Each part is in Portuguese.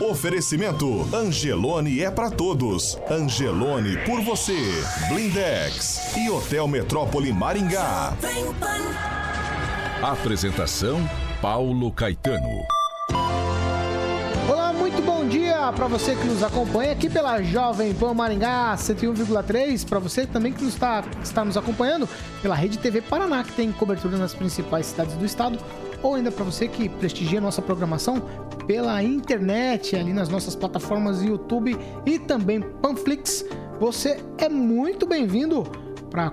Oferecimento Angelone é pra todos. Angelone por você. Blindex e Hotel Metrópole Maringá. Apresentação: Paulo Caetano. Olá, muito bom dia para você que nos acompanha aqui pela Jovem Pan Maringá 101,3, para você também que nos está, está nos acompanhando pela Rede TV Paraná, que tem cobertura nas principais cidades do estado, ou ainda para você que prestigia nossa programação pela internet, ali nas nossas plataformas YouTube e também Panflix. Você é muito bem-vindo para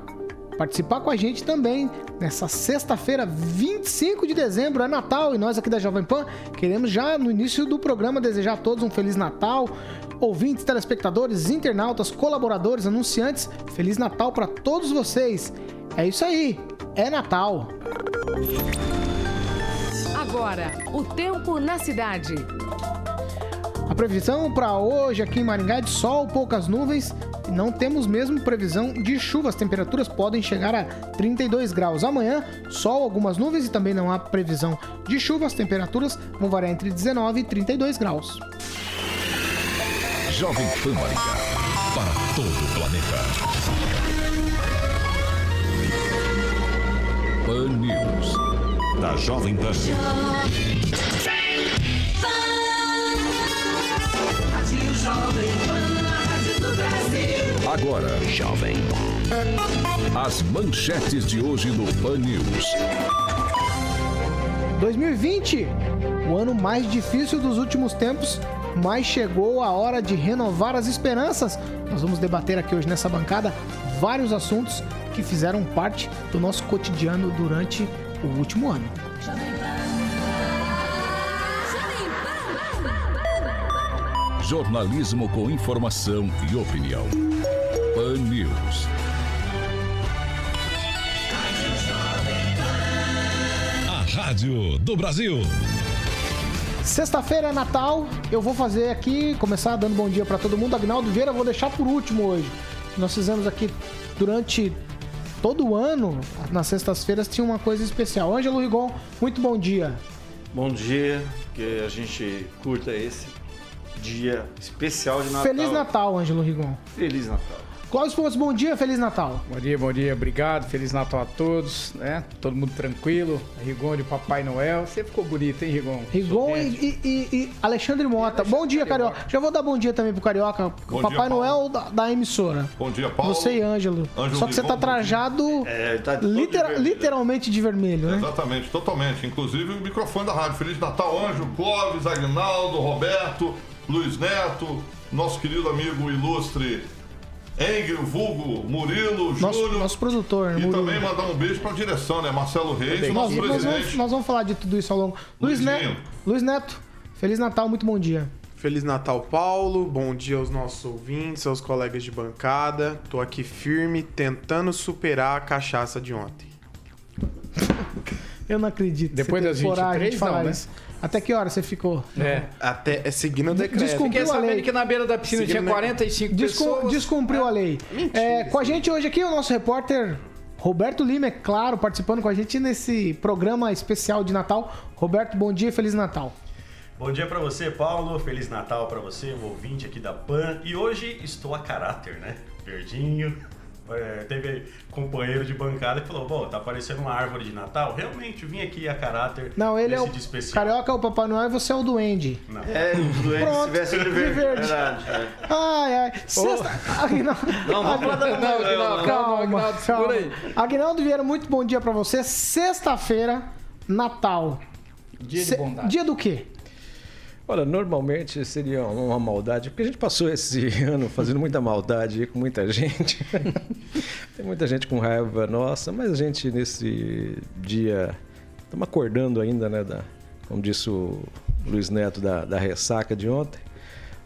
participar com a gente também nessa sexta-feira, 25 de dezembro, é Natal e nós aqui da Jovem Pan queremos já no início do programa desejar a todos um Feliz Natal. Ouvintes, telespectadores, internautas, colaboradores, anunciantes, Feliz Natal para todos vocês. É isso aí, é Natal. Agora, o tempo na cidade. A previsão para hoje aqui em Maringá é de sol, poucas nuvens. e Não temos mesmo previsão de chuva. As temperaturas podem chegar a 32 graus. Amanhã, sol, algumas nuvens e também não há previsão de chuva. As temperaturas vão variar entre 19 e 32 graus. Jovem Pan Maringá. Para todo o planeta. Pan News. Da Jovem Pan. Do. Agora, Jovem as manchetes de hoje no Pan News. 2020, o ano mais difícil dos últimos tempos, mas chegou a hora de renovar as esperanças. Nós vamos debater aqui hoje nessa bancada vários assuntos que fizeram parte do nosso cotidiano durante o último ano. Jornalismo com informação e opinião. Pan News. A Rádio do Brasil. Sexta-feira é Natal, eu vou fazer aqui, começar dando bom dia para todo mundo. Agnaldo Vieira, eu vou deixar por último hoje. Nós fizemos aqui durante todo ano, nas sextas-feiras, tinha uma coisa especial. Ângelo Rigon, muito bom dia. Bom dia, que a gente curta esse dia especial de Natal. Feliz Natal, Ângelo Rigon. Feliz Natal. Cláudio Pontes, bom dia, Feliz Natal. Bom dia, bom dia, obrigado. Feliz Natal a todos, né? Todo mundo tranquilo. Rigon de Papai Noel. Você ficou bonito, hein, Rigon? Rigon e, e- e Alexandre Mota. bom dia, Carioca. Já vou dar bom dia também pro Carioca. Bom Papai dia. Noel da, da emissora. Bom dia, Paulo. Você e Ângelo. Ângelo Só que você tá trajado É, tá de litera- vermelho. literalmente de vermelho, né? Exatamente, totalmente. Inclusive o microfone da rádio. Feliz Natal, Anjo, Clóvis, Agnaldo, Roberto, Luiz Neto, nosso querido amigo ilustre Engel, Vulgo, Murilo, Nosso, Júlio. nosso produtor, E Murilo. também mandar um beijo pra direção, né? Marcelo Reis, o Nós, nosso nós vamos, presidente. nós vamos falar de tudo isso ao longo. Luiz. Neto, Luiz Neto, Feliz Natal, muito bom dia. Feliz Natal, Paulo. Bom dia aos nossos ouvintes, aos colegas de bancada. Tô aqui firme, tentando superar a cachaça de ontem. Eu não acredito. Depois das teve coragem 23 de falar não, né? isso. Até que hora você ficou? É. Até é seguindo o decreto. Desculpa. Fiquei a lei. que na beira da piscina Seguindo tinha a- 45 Descum- pessoas. descumpriu a lei. Mentira, É, com a gente hoje aqui o nosso repórter Roberto Lima, é claro, participando com a gente nesse programa especial de Natal. Roberto, bom dia, Feliz Natal. Bom dia pra você, Paulo. Feliz Natal pra você, um ouvinte aqui da PAN. E hoje estou a caráter, né? Verdinho, é, teve companheiro de bancada que falou: Bom, tá parecendo uma árvore de Natal. Realmente, eu vim aqui a caráter. Não, ele é o. Carioca é o Papai Noel e você é o Duende. Não. É, doentes Pronto, se de de verde. verde. Verdade. é. Ai, ai. Sexta... Aguinaldo... Não, Não, Papai Noel, Aguinaldo, não. Calma, Aguinaldo, calma. aí. Aguinaldo Vieira, muito bom dia pra você. Sexta-feira, Natal. Dia de bondade. Dia do quê? Olha, normalmente seria uma maldade, porque a gente passou esse ano fazendo muita maldade com muita gente. Tem muita gente com raiva nossa, mas a gente nesse dia estamos acordando ainda, né? Da, como disse o Luiz Neto, da, da ressaca de ontem.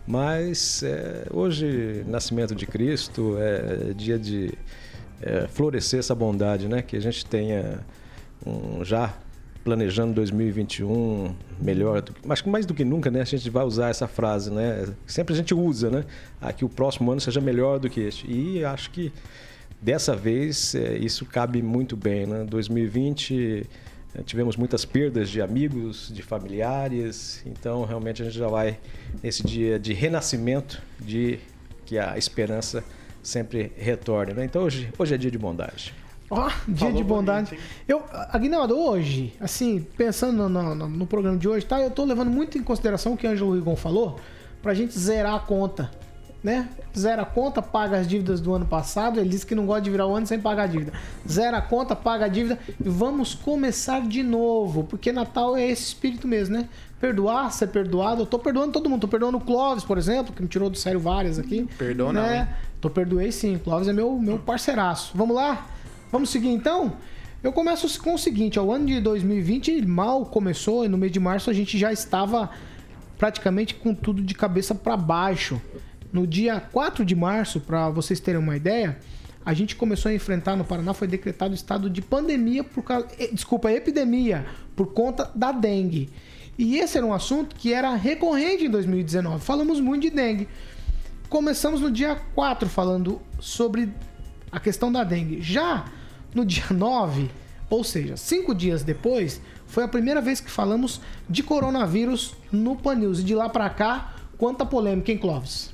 Mas é, hoje, nascimento de Cristo, é dia de é, florescer essa bondade, né? Que a gente tenha um, já planejando 2021 melhor, do que- mas mais do que nunca, né? A gente vai usar essa frase, né? Sempre a gente usa, né? Ah, que o próximo ano seja melhor do que este. E acho que dessa vez é, isso cabe muito bem, né? 2020 eh, tivemos muitas perdas de amigos, de familiares, então realmente a gente já vai nesse dia de renascimento, de que a esperança sempre retorne, né? Então hoje, hoje é dia de bondade. Ó, dia Falou de bondade. bonito, eu, Aguinaldo, hoje, assim, pensando no, no- no programa de hoje, tá? Eu tô levando muito em consideração o que o Ângelo Rigon falou, pra gente zerar a conta, né? Zera a conta, paga as dívidas do ano passado. Ele disse que não gosta de virar o ano sem pagar a dívida. Zera a conta, paga a dívida e vamos começar de novo, porque Natal é esse espírito mesmo, né? Perdoar, ser perdoado. Eu tô perdoando todo mundo. Tô perdoando o Clóvis, por exemplo, que me tirou do sério várias aqui. Perdoa não, né? hein? Tô perdoei sim. Clóvis é meu, meu parceiraço. Vamos lá? Vamos seguir então? Eu começo com o seguinte: ó, o ano de 2020 mal começou e no mês de março a gente já estava praticamente com tudo de cabeça para baixo. No dia 4 de março, para vocês terem uma ideia, a gente começou a enfrentar no Paraná, foi decretado estado de pandemia por causa. Desculpa, epidemia por conta da dengue. E esse era um assunto que era recorrente em 2019. Falamos muito de dengue. Começamos no dia 4 falando sobre a questão da dengue. Já no dia 9, ou seja, cinco dias depois, foi a primeira vez que falamos de coronavírus no Pan News. E de lá pra cá, quanta polêmica, hein, Clóvis?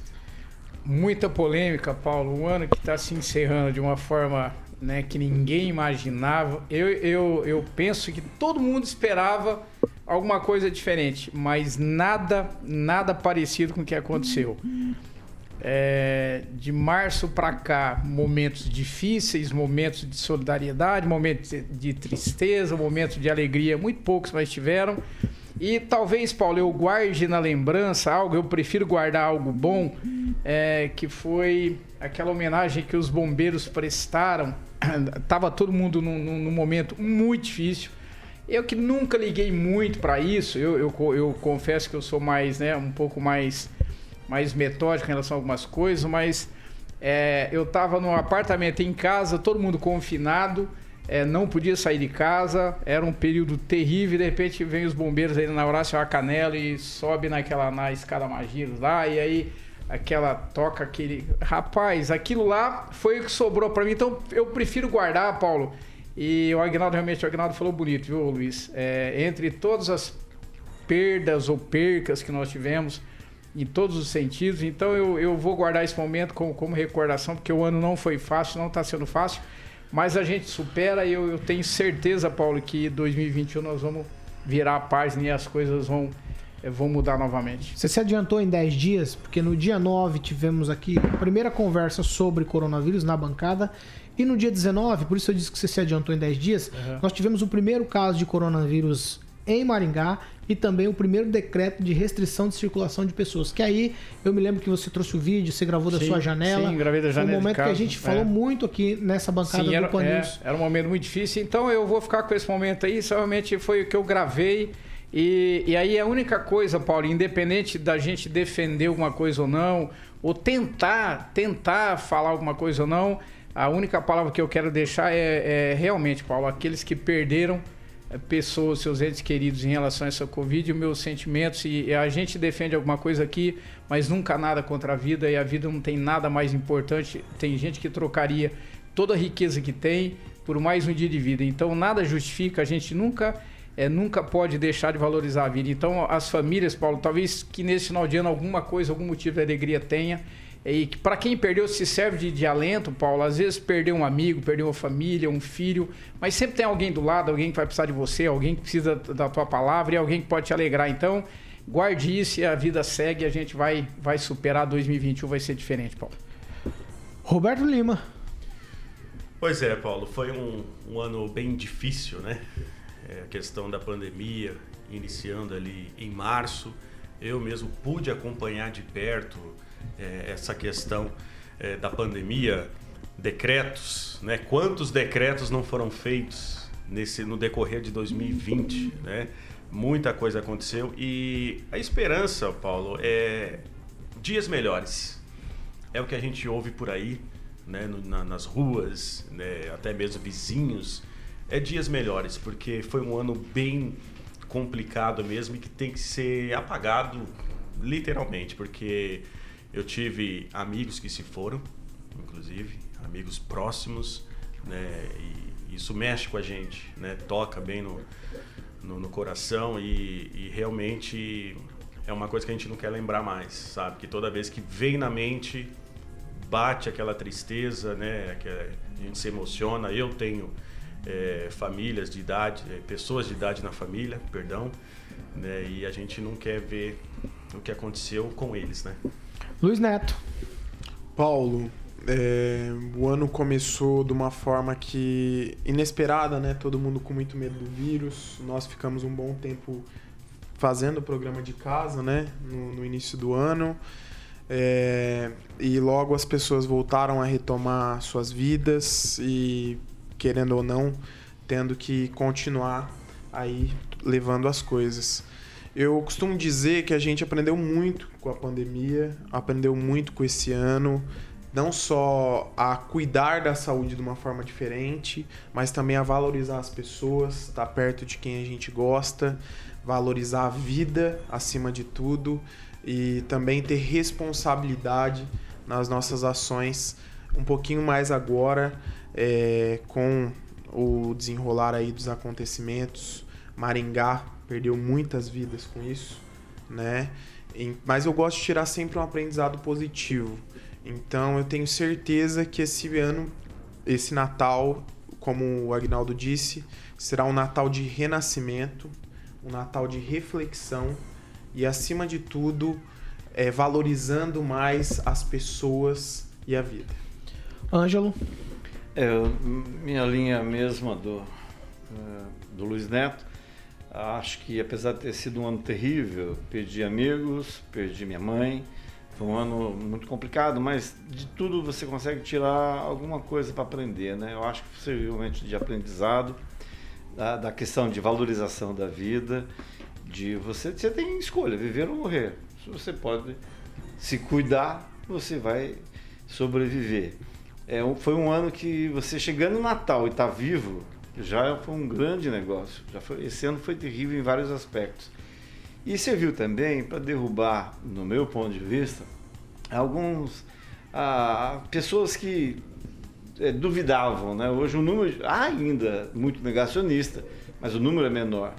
Muita polêmica, Paulo. Um ano que está se encerrando de uma forma né, que ninguém imaginava. Eu, eu, eu penso que todo mundo esperava alguma coisa diferente, mas nada, nada parecido com o que aconteceu. É, de março para cá, momentos difíceis, momentos de solidariedade, momentos de- tristeza, momentos de alegria, muito poucos mas tiveram. E talvez, Paulo, eu guarde na lembrança algo, eu prefiro guardar algo bom, é, que foi aquela homenagem que os bombeiros prestaram. Tava todo mundo num, num- momento muito difícil. Eu que nunca liguei muito para isso, eu, eu, eu confesso que eu sou mais, né, um pouco mais, mais metódico em relação a algumas coisas, mas é, eu tava no apartamento em casa, todo mundo confinado, é, não podia sair de casa, era um período terrível, de repente vem os bombeiros aí na Horácio Canela e sobe naquela na escada Magiros lá, e aí aquela toca aquele. Rapaz, aquilo lá foi o que sobrou para mim, então eu prefiro guardar, Paulo. E o Agnaldo, realmente, o Agnaldo falou bonito, viu, Luiz? É, entre todas as perdas ou percas que nós tivemos, em todos os sentidos, então eu, eu vou guardar esse momento como, como recordação, porque o ano não foi fácil, não está sendo fácil, mas a gente supera e eu, eu tenho certeza, Paulo, que 2021 nós vamos virar a página e as coisas vão, eh, vão mudar novamente. Você se adiantou em 10 dias, porque no dia 9 tivemos aqui a primeira conversa sobre coronavírus na bancada. E no dia 19, por isso eu disse que você se adiantou em 10 dias, Uhum. nós tivemos o primeiro caso de coronavírus em Maringá e também o primeiro decreto de restrição de circulação de pessoas. Que aí eu me lembro que você trouxe o vídeo, você gravou da Sim, sua janela. sim, gravei da janela Foi um momento que a gente é. falou muito aqui nessa bancada Sim, era, do Pan é, era um momento muito difícil, então eu vou ficar com esse momento aí, isso realmente foi o que eu gravei. E, e aí a única coisa, Paulo, independente da gente defender alguma coisa ou não, ou tentar, tentar falar alguma coisa ou não, a única palavra que eu quero deixar é, é realmente, Paulo, aqueles que perderam é, pessoas, seus entes queridos em relação a essa Covid, os meus sentimentos, e a gente defende alguma coisa aqui, mas nunca nada contra a vida, e a vida não tem nada mais importante. Tem gente que trocaria toda a riqueza que tem por mais um dia de vida. Então nada justifica a gente nunca é, nunca pode deixar de valorizar a vida. Então, as famílias, Paulo, talvez que nesse final de ano alguma coisa, algum motivo de alegria tenha. E para quem perdeu se serve de, de alento, Paulo. Às vezes perdeu um amigo, perdeu uma família, um filho, mas sempre tem alguém do lado, alguém que vai precisar de você, alguém que precisa da tua palavra e alguém que pode te alegrar. Então, guarde isso e a vida segue. A gente vai, vai superar 2021, vai ser diferente, Paulo. Roberto Lima. Pois é, Paulo, foi um, um ano bem difícil, né? É, a questão da pandemia iniciando ali em março. Eu mesmo pude acompanhar de perto é, essa questão é, da pandemia, decretos, né? Quantos decretos não foram feitos nesse no decorrer de 2020, né? Muita coisa aconteceu e a esperança, Paulo, é dias melhores. É o que a gente ouve por aí, né? No, na, nas ruas, né? até mesmo vizinhos. É dias melhores, porque foi um ano bem complicado mesmo e que tem que ser apagado literalmente, porque eu tive amigos que se foram, inclusive, amigos próximos, né? E isso mexe com a gente, né? Toca bem no, no, no coração e, e, realmente é uma coisa que a gente não quer lembrar mais, sabe? Que toda vez que vem na mente, bate aquela tristeza, né? Que a gente se emociona. Eu tenho é, famílias de idade, é, pessoas de idade na família, perdão, né? E a gente não quer ver o que aconteceu com eles, né? Luiz Neto. Paulo, é, o ano começou de uma forma que inesperada, né? Todo mundo com muito medo do vírus. Nós ficamos um bom tempo fazendo o programa de casa, né? No, no início do ano. É, e logo as pessoas voltaram a retomar suas vidas e, querendo ou não, tendo que continuar aí levando as coisas. Eu costumo dizer que a gente aprendeu muito com a pandemia, aprendeu muito com esse ano, não só a cuidar da saúde de uma forma diferente, mas também a valorizar as pessoas, estar perto de quem a gente gosta, valorizar a vida acima de tudo e também ter responsabilidade nas nossas ações um pouquinho mais agora é, com o desenrolar aí dos acontecimentos. Maringá perdeu muitas vidas com isso, né? Mas eu gosto de tirar sempre um aprendizado positivo. Então eu tenho certeza que esse ano, esse Natal, como o Agnaldo disse, será um Natal de renascimento, um Natal de reflexão e, acima de tudo, é, valorizando mais as pessoas e a vida. Ângelo? É, minha linha mesma do, é, do Luiz Neto. Acho que apesar de ter sido um ano terrível, perdi amigos, perdi minha mãe. Foi um ano muito complicado, mas de tudo você consegue tirar alguma coisa para aprender, né? Eu acho que serviu realmente de aprendizado, da, da, questão de valorização da vida, de você, você tem escolha, viver ou morrer. Se você pode se cuidar, você vai sobreviver. É, foi um ano que você chegando no Natal e está vivo, já foi um grande negócio. Já foi, esse ano foi terrível em vários aspectos. E serviu também para derrubar, no meu ponto de vista, alguns ah, pessoas que é, duvidavam. Né? Hoje o número ainda muito negacionista, mas o número é menor.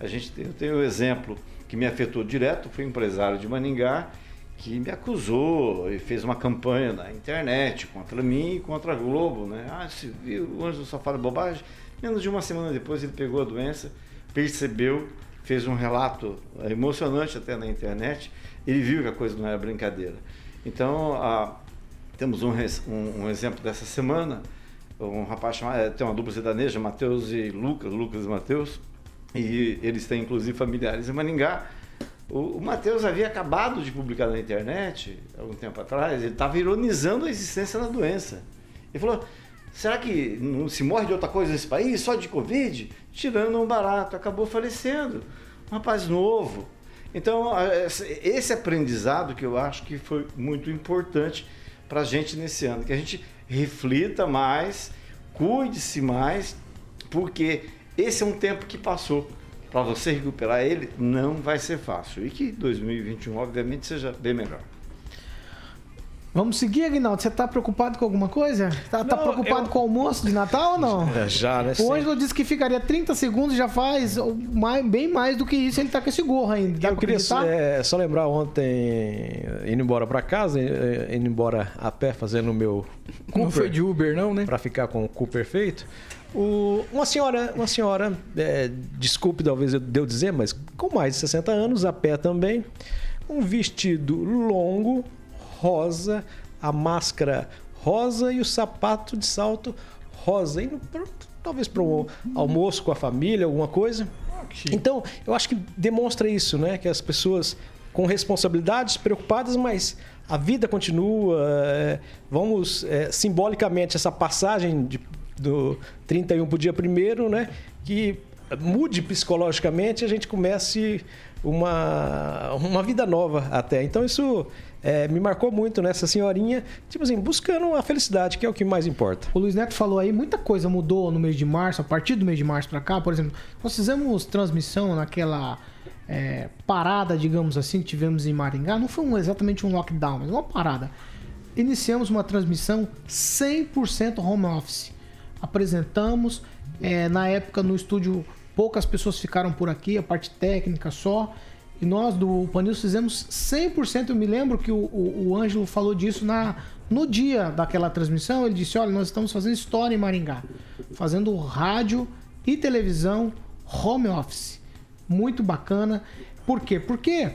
A gente tem, eu tenho um exemplo que me afetou direto, foi um empresário de Maningá que me acusou e fez uma campanha na internet contra mim e contra a Globo, né? Ah, se viu, o Anjo só fala bobagem. Menos de uma semana depois ele pegou a doença, percebeu, fez um relato emocionante até na internet, ele viu que a coisa não era brincadeira. Então, a, temos um, um, um, exemplo dessa semana, um rapaz chamado, é, tem uma dupla sertaneja, Matheus e Lucas, Lucas e Matheus, e eles têm inclusive familiares em Maningá. O, o Matheus havia acabado de publicar na internet, algum tempo atrás, ele estava ironizando a existência da doença. Ele falou, Será que não se morre de outra coisa nesse país, só de Covid? Tirando um barato, acabou falecendo. Um rapaz novo. Então, esse aprendizado que eu acho que foi muito importante para a gente nesse ano, que a gente reflita mais, cuide-se mais, porque esse é um tempo que passou. Para você recuperar ele, não vai ser fácil. E que 2021, obviamente, seja bem melhor. Vamos seguir, Aguinaldo? Você tá preocupado com alguma coisa? Tá, tá Não, preocupado eu- com o almoço de Natal ou não? É, já, né? O Ângelo disse que ficaria 30 segundos, já faz mais- bem mais do que isso, ele tá com esse gorro ainda. Dá eu queria é, só lembrar ontem, indo embora pra casa, eh, indo embora a pé, fazendo o meu Não foi de Uber, não, né? Pra ficar com o cu perfeito. O- uma senhora, uma senhora é, desculpe talvez eu de eu dizer, mas com mais de 60 anos, a pé também, um vestido longo, rosa, a máscara rosa e o sapato de salto rosa. Indo pra- talvez para um almoço com a família, alguma coisa. Então, eu acho que demonstra isso, né? Que as pessoas com responsabilidades, preocupadas, mas a vida continua. é, vamos, é, simbolicamente, essa passagem de, do 31 para o dia primeiro, né? Que mude psicologicamente, a gente comece uma, uma vida nova até. Então, isso é, me marcou muito nessa senhorinha, tipo assim, buscando a felicidade, que é o que mais importa. O Luiz Neto falou aí, muita coisa mudou no mês de março, a partir do mês de março pra cá, por exemplo, nós fizemos transmissão naquela é, parada, digamos assim, que tivemos em Maringá, não foi um- exatamente um lockdown, mas uma parada. Iniciamos uma transmissão 100% home office. Apresentamos, é, na época no estúdio poucas pessoas ficaram por aqui, a parte técnica só. E nós do Panils fizemos 100%. Eu me lembro que o, o, o Ângelo falou disso na, no dia daquela transmissão. Ele disse: Olha, nós estamos fazendo história em Maringá, fazendo rádio e televisão home office. Muito bacana. Por quê? Porque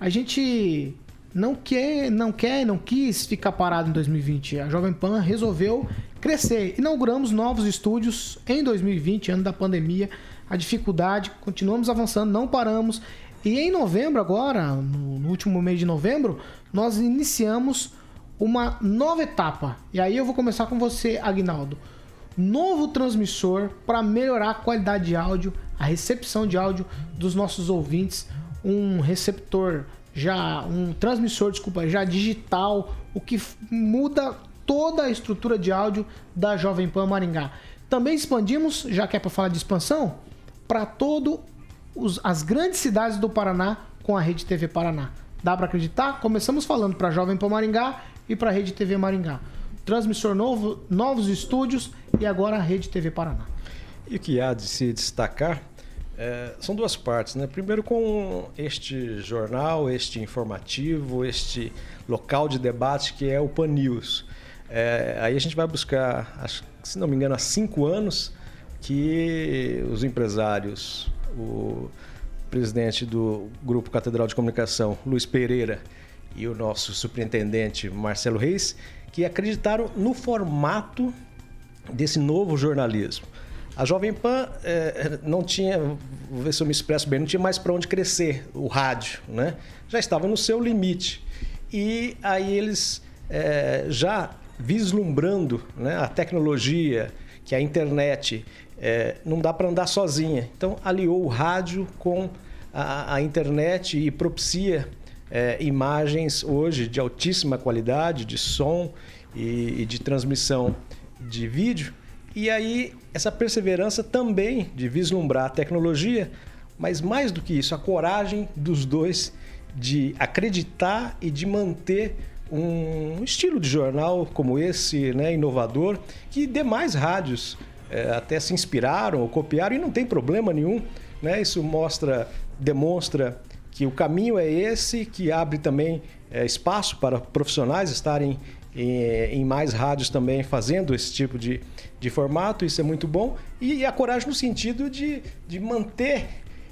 a gente não quer, não quer, não quis ficar parado em 2020. A Jovem Pan resolveu crescer. Inauguramos novos estúdios em 2020, ano da pandemia. A dificuldade, continuamos avançando, não paramos. E em novembro agora, no, último mês de novembro, nós iniciamos uma nova etapa. E aí eu vou começar com você, Agnaldo. Novo transmissor para melhorar a qualidade de áudio, a recepção de áudio dos nossos ouvintes, um receptor já, um transmissor, desculpa, já digital, o que muda toda a estrutura de áudio da Jovem Pan Maringá. Também expandimos, já que é para falar de expansão, para todo os- as grandes cidades do Paraná com a Rede TV Paraná. Dá para acreditar? Começamos falando para Jovem Pan Maringá e para a Rede TV Maringá. Transmissor novo, novos estúdios e agora a Rede TV Paraná. E o que há de se destacar é, são duas partes, né? Primeiro com este jornal, este informativo, este local de debate que é o Pan News. É, aí a gente vai buscar, acho, se não me engano, há cinco anos que os empresários, o presidente do Grupo Catedral de Comunicação, Luiz Pereira, e o nosso superintendente Marcelo Reis, que acreditaram no formato desse novo jornalismo. A Jovem Pan eh, não tinha, vou ver se eu me expresso bem, não tinha mais para onde crescer o rádio, né? Já estava no seu limite. E aí eles eh, já vislumbrando né, a tecnologia, que a internet eh, não dá para andar sozinha. Então aliou o rádio com a, a internet e propicia eh, imagens hoje de altíssima qualidade, de som e, e de transmissão de vídeo. E aí, essa perseverança também de vislumbrar a tecnologia, mas mais do que isso, a coragem dos dois de acreditar e de manter um estilo de jornal como esse, né, inovador, que demais rádios eh, até se inspiraram ou copiaram e não tem problema nenhum. Né? Isso mostra, demonstra que o caminho é esse, que abre também eh, espaço para profissionais estarem em, em mais rádios também fazendo esse tipo de, de formato, isso é muito bom. E, a coragem no sentido de, de manter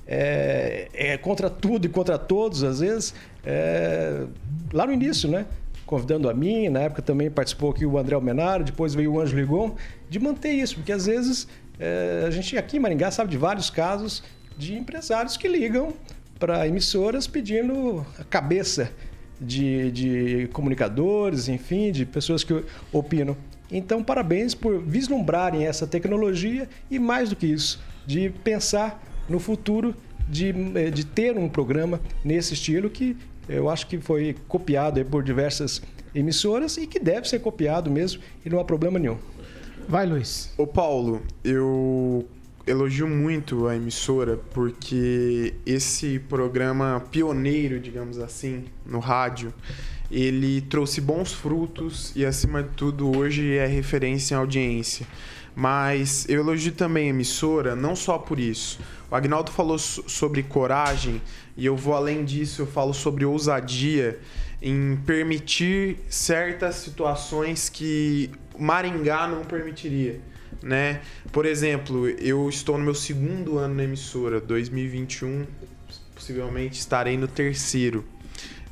é, é, contra tudo e contra todos, às vezes, é, lá no início, né? Convidando a mim, na época também participou aqui o André Almenaro, depois veio o Ângelo Ligon, de manter isso, porque às vezes é, a gente aqui em Maringá sabe de vários casos de empresários que ligam para emissoras pedindo a cabeça de, de comunicadores, enfim, de pessoas que opinam. Então, parabéns por vislumbrarem essa tecnologia e, mais do que isso, de pensar no futuro de, de ter um programa nesse estilo que eu acho que foi copiado por diversas emissoras e que deve ser copiado mesmo e não há problema nenhum. Vai, Luiz. Ô, Paulo, eu elogio muito a emissora porque esse programa pioneiro, digamos assim, no rádio, ele trouxe bons frutos e, acima de tudo, hoje é referência em audiência. Mas eu elogio também a emissora, não só por isso. O Agnaldo falou so- sobre coragem e eu vou além disso, eu falo sobre ousadia em permitir certas situações que Maringá não permitiria, né? Por exemplo, eu estou no meu segundo ano na emissora, 2021, possivelmente estarei no terceiro.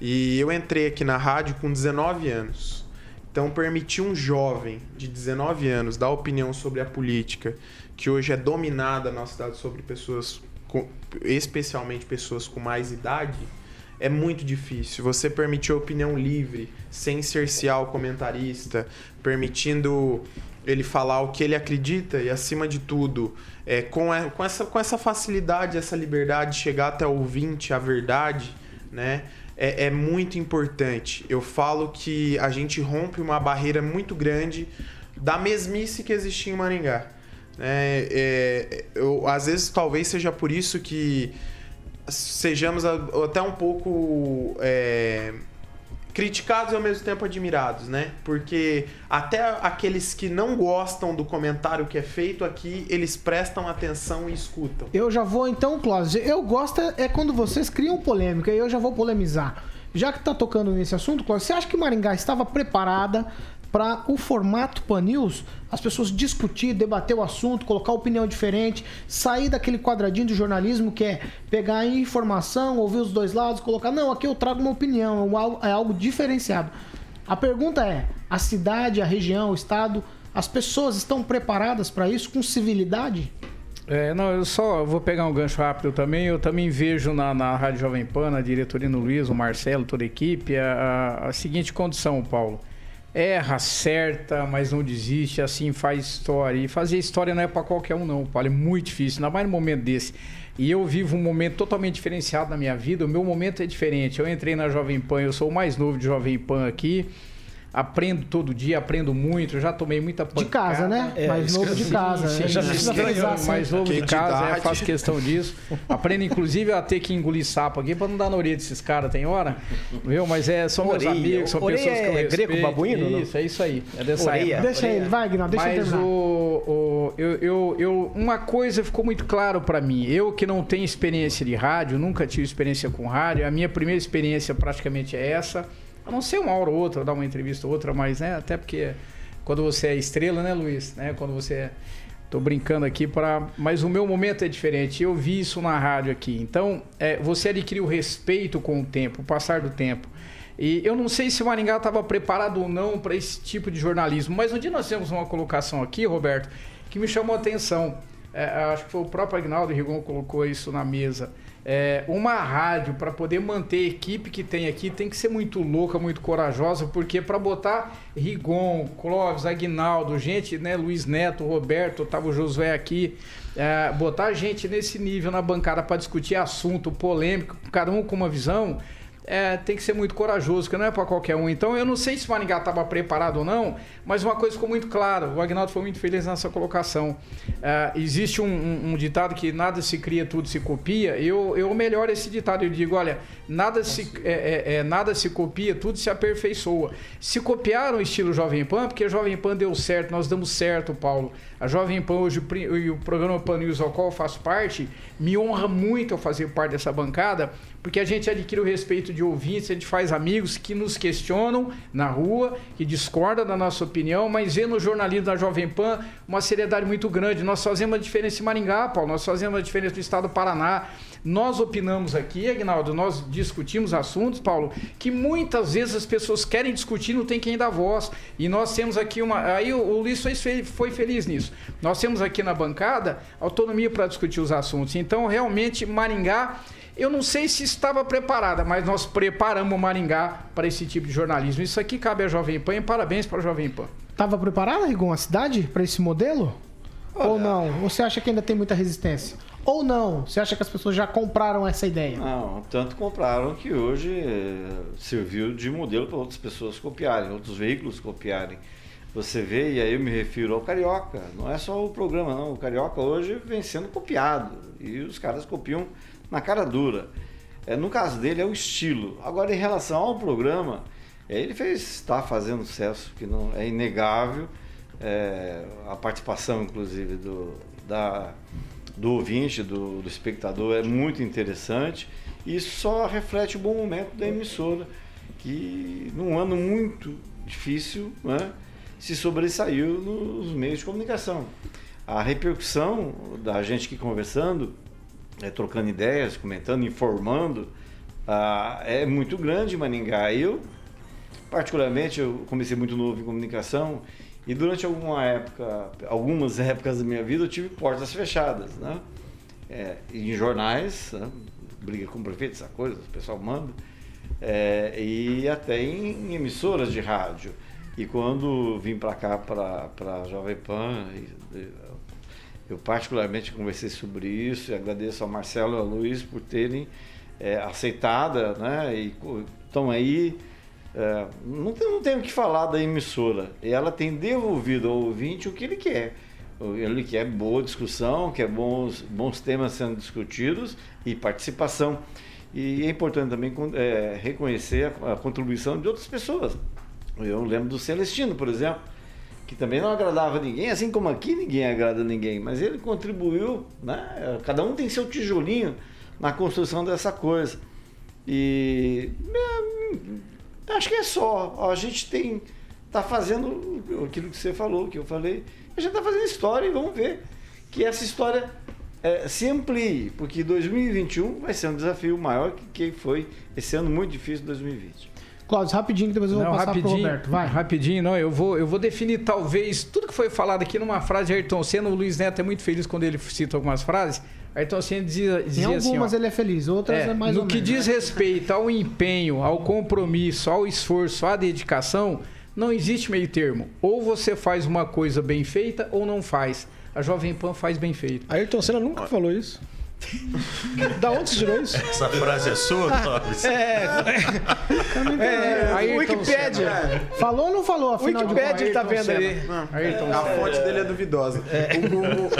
E eu entrei aqui na rádio com 19 anos. Então, permitir um jovem de 19 anos dar opinião sobre a política, que hoje é dominada na cidade sobre pessoas, com, especialmente pessoas com mais idade, é muito difícil. Você permitir opinião livre, sem cercear o comentarista, permitindo ele falar o que ele acredita e, acima de tudo, é, com, a- com, essa, com essa facilidade, essa liberdade de chegar até o ouvinte, a verdade, né? É, é muito importante. Eu falo que a gente rompe uma barreira muito grande da mesmice que existia em Maringá. Né? É, eu, às vezes, talvez seja por isso que sejamos até um pouco é, criticados e ao mesmo tempo admirados, né? Porque até aqueles que não gostam do comentário que é feito aqui, eles prestam atenção e escutam. Eu já vou então, Cláudio. Eu gosto é quando vocês criam polêmica e eu já vou polemizar. Já que tá tocando nesse assunto, Cláudio, você acha que Maringá estava preparada para o formato Pan News? As pessoas discutir, debater o assunto, colocar opinião diferente, sair daquele quadradinho do jornalismo que é pegar a informação, ouvir os dois lados, colocar, não, aqui eu trago uma opinião, é algo- é algo diferenciado. A pergunta é: a cidade, a região, o estado, as pessoas estão preparadas para isso com civilidade? É, não, eu só vou pegar um gancho rápido também. Eu também vejo na, na Rádio Jovem Pan, na diretoria no Luiz, o Marcelo, toda a equipe, a, a- a seguinte condição, Paulo. Erra, acerta, mas não desiste, assim faz história. E fazer história não é para qualquer um, não, Paulo. É muito difícil, ainda mais no momento desse. E eu vivo um momento totalmente diferenciado na minha vida. O meu momento é diferente. Eu entrei na Jovem Pan, eu sou o mais novo de Jovem Pan aqui. Aprendo todo dia, aprendo muito, já tomei muita pancada. De casa, né? Mais novo de casa, né? Já precisa frisar sempre. mais novo de casa, é, faço questão disso. Aprendo, inclusive, a ter que engolir sapo aqui pra não dar na orelha desses caras, tem hora. Viu? Mas é, são meus Orelha. amigos, são Orelha pessoas que eu é respeito. greco babuíno, não? Isso, é isso aí. É dessa Orelha. época. Deixa ele, vai, Guinaldo, deixa ele Mas terminar. o, o- eu, eu, eu- uma coisa ficou muito claro pra mim. Eu que não tenho experiência de rádio, nunca tive experiência com rádio. A minha primeira experiência praticamente é essa. A não ser uma hora ou outra, dar uma entrevista ou outra, mas né, até porque quando você é estrela, né, Luiz? Né, quando você é Tô brincando aqui para, mas o meu momento é diferente. Eu vi isso na rádio aqui. Então, é, você adquiriu respeito com o tempo, o passar do tempo. E eu não sei se o Maringá estava preparado ou não para esse tipo de jornalismo, mas um dia nós temos uma colocação aqui, Roberto, que me chamou a atenção. É, acho que foi o próprio Agnaldo Rigon colocou isso na mesa. É, uma rádio, para poder manter a equipe que tem aqui, tem que ser muito louca, muito corajosa, porque para botar Rigon, Clóvis, Agnaldo, gente, né, Luiz Neto, Roberto, Otávio Josué aqui, é, botar gente nesse nível na bancada para discutir assunto polêmico, cada um com uma visão, é, tem que ser muito corajoso, porque não é para qualquer um. Então, eu não sei se o Maringá estava preparado ou não, mas uma coisa ficou muito clara: o Agnaldo foi muito feliz nessa colocação. É, existe um, um- um ditado que nada se cria, tudo se copia. Eu, eu melhoro esse ditado. Eu digo: olha, nada se, é, é, é, nada se copia, tudo se aperfeiçoa. Se copiaram o estilo Jovem Pan, porque Jovem Pan deu certo, nós damos certo, Paulo. A Jovem Pan, hoje, e o programa Pan News, ao qual eu faço parte, me honra muito eu fazer parte dessa bancada, porque a gente adquire o respeito de ouvintes, a gente faz amigos que nos questionam na rua, que discordam da nossa opinião, mas vê no jornalismo da Jovem Pan uma seriedade muito grande. Nós fazemos a diferença em Maringá, Paulo, nós fazemos a diferença no estado do Paraná. Nós opinamos aqui, Agnaldo, nós discutimos assuntos, Paulo, que muitas vezes as pessoas querem discutir, não tem quem dá voz. E nós temos aqui uma. Aí o, o Luiz foi, fe- foi feliz nisso. Nós temos aqui na bancada autonomia para discutir os assuntos. Então, realmente, Maringá. Eu não sei se estava preparada, mas nós preparamos Maringá para esse tipo de jornalismo. Isso aqui cabe à Jovem Pan e parabéns para a Jovem Pan. Tava preparada, Rigon, a cidade para esse modelo? Ou não? Você acha que ainda tem muita resistência? Ou não? Você acha que as pessoas já compraram essa ideia? Não, tanto compraram que hoje eh, serviu de modelo para outras pessoas copiarem, outros veículos copiarem. Você vê, e aí eu me refiro ao Carioca, não é só o programa, não. O Carioca hoje vem sendo copiado e os caras copiam na cara dura. Eh, no caso dele é o estilo. Agora, em relação ao programa, E aí ele fez, está fazendo sucesso, que não é inegável. É, a participação, inclusive, do, da, do ouvinte, do, do espectador, é muito interessante. E isso só reflete o bom momento da emissora, que num ano muito difícil, né, se sobressaiu nos meios de comunicação. A repercussão da gente aqui conversando, é, trocando ideias, comentando, informando, ah, é muito grande em Maningá. Eu, particularmente, eu comecei muito novo em comunicação e durante alguma época, algumas épocas da minha vida, eu tive portas fechadas, né? É, em jornais, né? briga com o prefeito, essa coisa, o pessoal manda, é, e até em, em emissoras de rádio. E quando vim para cá, para a Jovem Pan, eu particularmente conversei sobre isso e agradeço ao Marcelo e ao Luiz por terem é, aceitado, né? E estão aí. É, não, tem, não tenho o que falar da emissora. Ela tem devolvido ao ouvinte o que ele quer. Ele quer boa discussão, quer bons, bons temas sendo discutidos e participação. E é importante também é, reconhecer a, a contribuição de outras pessoas. Eu lembro do Celestino, por exemplo, que também não agradava ninguém, assim como aqui ninguém agrada ninguém, mas ele contribuiu, né? Cada um tem seu tijolinho na construção dessa coisa. E é, acho que é só. A gente tem tá fazendo aquilo que você falou, que eu falei. A gente está fazendo história e vamos ver que essa história é, se amplie, porque 2021 vai ser um desafio maior que, que foi esse ano muito difícil 2020. Cláudio, rapidinho, que depois eu vou Não, passar rapidinho, pro Roberto. Vai. Rapidinho, não, eu vou, eu vou definir talvez tudo que foi falado aqui numa frase de Ayrton Senna. O Luiz Neto é muito feliz quando ele cita algumas frases. Ayrton Senna dizia, Em dizia assim, ó, algumas ele é feliz, outras é, é, mais no ou que menos. né? diz respeito ao empenho, ao compromisso, ao esforço, à dedicação, não existe meio termo. Ou você faz uma coisa bem feita ou não faz. A Jovem Pan faz bem feito. Ayrton Senna nunca falou isso. Da onde você tirou isso? Essa frase é sua, Clóvis? É, É, Ayrton Wikipédia. Senna. Falou ou não falou? Afinal de Wikipédia contas? ele tá vendo ali. Não, Ayrton a fonte dele é duvidosa.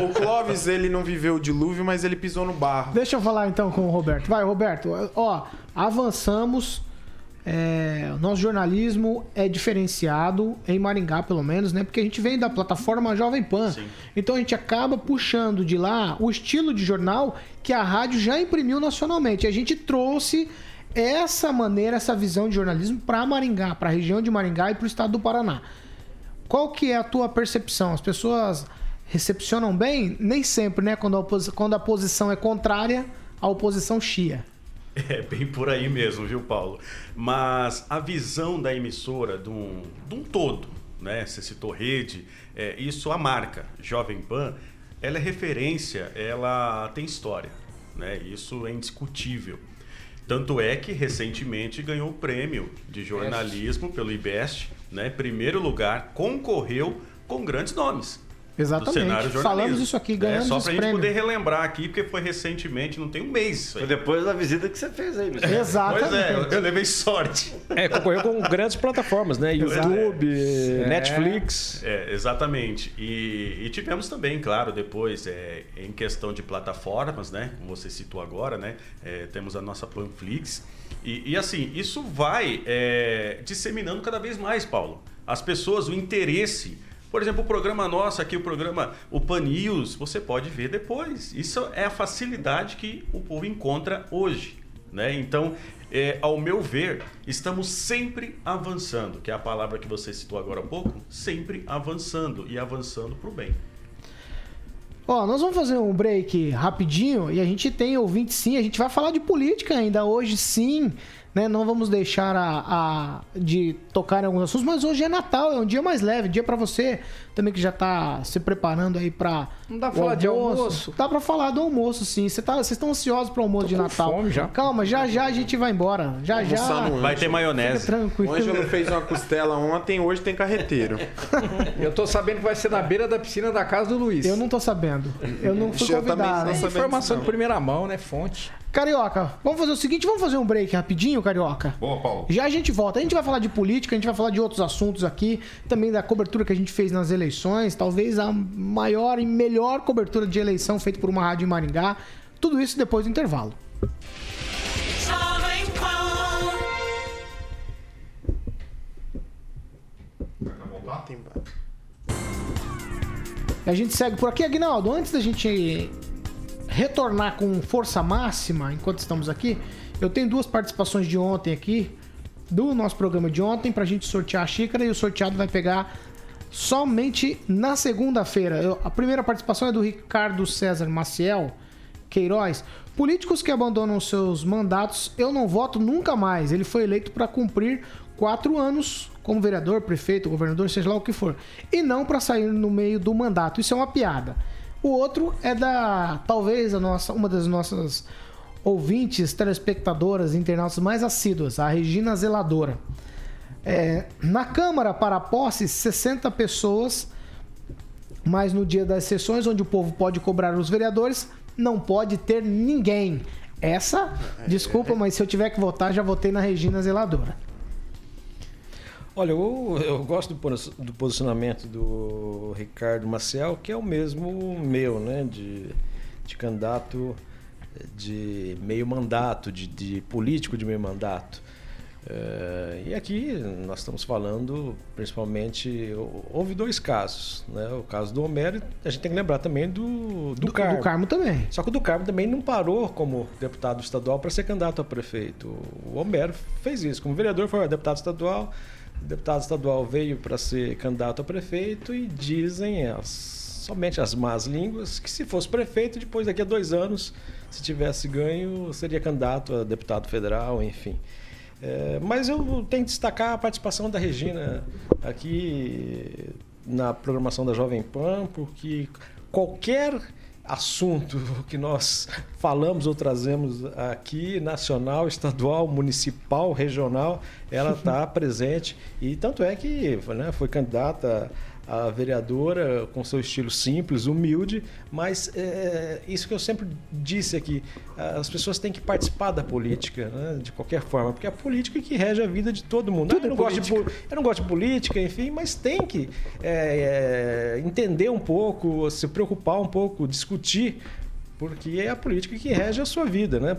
O, o- o Clóvis, ele não viveu o dilúvio, mas ele pisou no barro. Deixa eu falar então com o Roberto. Vai, Roberto. Ó, avançamos. É, nosso jornalismo é diferenciado em Maringá, pelo menos, né? Porque a gente vem da plataforma Jovem Pan. Então a gente acaba puxando de lá o estilo de jornal que a rádio já imprimiu nacionalmente. A gente trouxe essa maneira, essa visão de jornalismo para Maringá, para a região de Maringá e para o estado do Paraná. Qual que é a tua percepção? As pessoas recepcionam bem? Nem sempre, né? Quando a, quando a posição é contrária, a oposição chia. É bem por aí mesmo, viu, Paulo? Mas a visão da emissora de um, de um todo, né? Você citou rede, é, isso a marca Jovem Pan, ela é referência, ela tem história, né? Isso é indiscutível. Tanto é que recentemente ganhou o prêmio de jornalismo pelo IBEST, né? Primeiro lugar, concorreu com grandes nomes. Do Exatamente. cenário jornalismo. Falamos isso aqui, ganhamos é, Só esse pra gente prêmio. poder relembrar aqui, porque foi recentemente, não tem um mês. Foi depois da visita que você fez aí, Luiz. Exatamente. Pois é, eu, eu levei sorte. É, concorreu com grandes plataformas, né? YouTube, Netflix. É, exatamente. E, e tivemos também, claro, depois, é, em questão de plataformas, né? Como você citou agora, né? É, temos a nossa Panflix. E, e, assim, isso vai é, disseminando cada vez mais, Paulo. As pessoas, o interesse. Por exemplo, o programa nosso aqui, o programa o Pan News, você pode ver depois. Isso é a facilidade que o povo encontra hoje. Né? Então, é, ao meu ver, estamos sempre avançando, que é a palavra que você citou agora há pouco, sempre avançando e avançando para o bem. Ó, nós vamos fazer um break rapidinho e a gente tem ouvinte sim, a gente vai falar de política ainda hoje sim, né? Não vamos deixar a, a- de tocar em alguns assuntos, mas hoje é Natal, é um dia mais leve, dia pra você também que já tá se preparando aí pra Não dá pra falar de almoço? Dá pra falar do almoço sim. Você tá, vocês estão ansiosos pro almoço de com Natal? fome já. Calma, já já a gente vai embora. Já já. Vai ter Fica maionese. tranquilo. O Ângelo fez uma costela ontem, hoje tem carreteiro. Eu tô sabendo que vai ser na beira da piscina da casa do Luiz. Eu não tô sabendo. Eu não fui Eu também convidado. não É informação não. de primeira mão, né? Fonte. Carioca, vamos fazer o seguinte, vamos fazer um break rapidinho, Carioca. Boa, Paulo. Já a gente volta. A gente vai falar de política, a gente vai falar de outros assuntos aqui, também da cobertura que a gente fez nas eleições, talvez a maior e melhor cobertura de eleição feita por uma rádio em Maringá. Tudo isso depois do intervalo. A gente segue por aqui, Aguinaldo. Antes da gente retornar com força máxima, enquanto estamos aqui, eu tenho duas participações de ontem aqui, do nosso programa de ontem, pra gente sortear a xícara e o sorteado vai pegar somente na segunda-feira. A primeira participação é do Ricardo César Maciel Queiroz. Políticos que abandonam seus mandatos, eu não voto nunca mais. Ele foi eleito para cumprir quatro anos como vereador, prefeito, governador, seja lá o que for. E não para sair no meio do mandato. Isso é uma piada. O outro é da, talvez, a nossa, uma das nossas ouvintes, telespectadoras, internautas mais assíduas, a Regina Zeladora. É, na Câmara para a posse, 60 pessoas, mas no dia das sessões, onde o povo pode cobrar os vereadores, não pode ter ninguém. Essa, desculpa, mas se eu tiver que votar, já votei na Regina Zeladora. Olha, eu, eu gosto do, do posicionamento do Ricardo Maciel, que é o mesmo meu, né? De, de candidato de meio mandato, de, de político de meio mandato. Eh, e aqui nós estamos falando, principalmente, houve dois casos, né? O caso do Homero, a gente tem que lembrar também do, do, Do- Carmo. do Carmo também. Só que o do Carmo também não parou como deputado estadual para ser candidato a prefeito. O Homero fez isso. Como vereador foi deputado estadual, deputado estadual veio para ser candidato a prefeito e dizem as- somente as más línguas que se fosse prefeito, depois daqui a dois anos, se tivesse ganho, seria candidato a deputado federal, enfim. É, mas eu tenho que destacar a participação da Regina aqui na programação da Jovem Pan, porque qualquer assunto que nós falamos ou trazemos aqui, nacional, estadual, municipal, regional, ela está presente. E tanto é que né, foi candidata a vereadora com seu estilo simples, humilde, mas é, isso que eu sempre disse aqui, as pessoas têm que participar da política, né, de qualquer forma, porque é a política que rege a vida de todo mundo. Eu, não é gosto de, eu não gosto de política, enfim, mas tem que é, é, entender um pouco, se preocupar um pouco, discutir, porque é a política que rege a sua vida, né?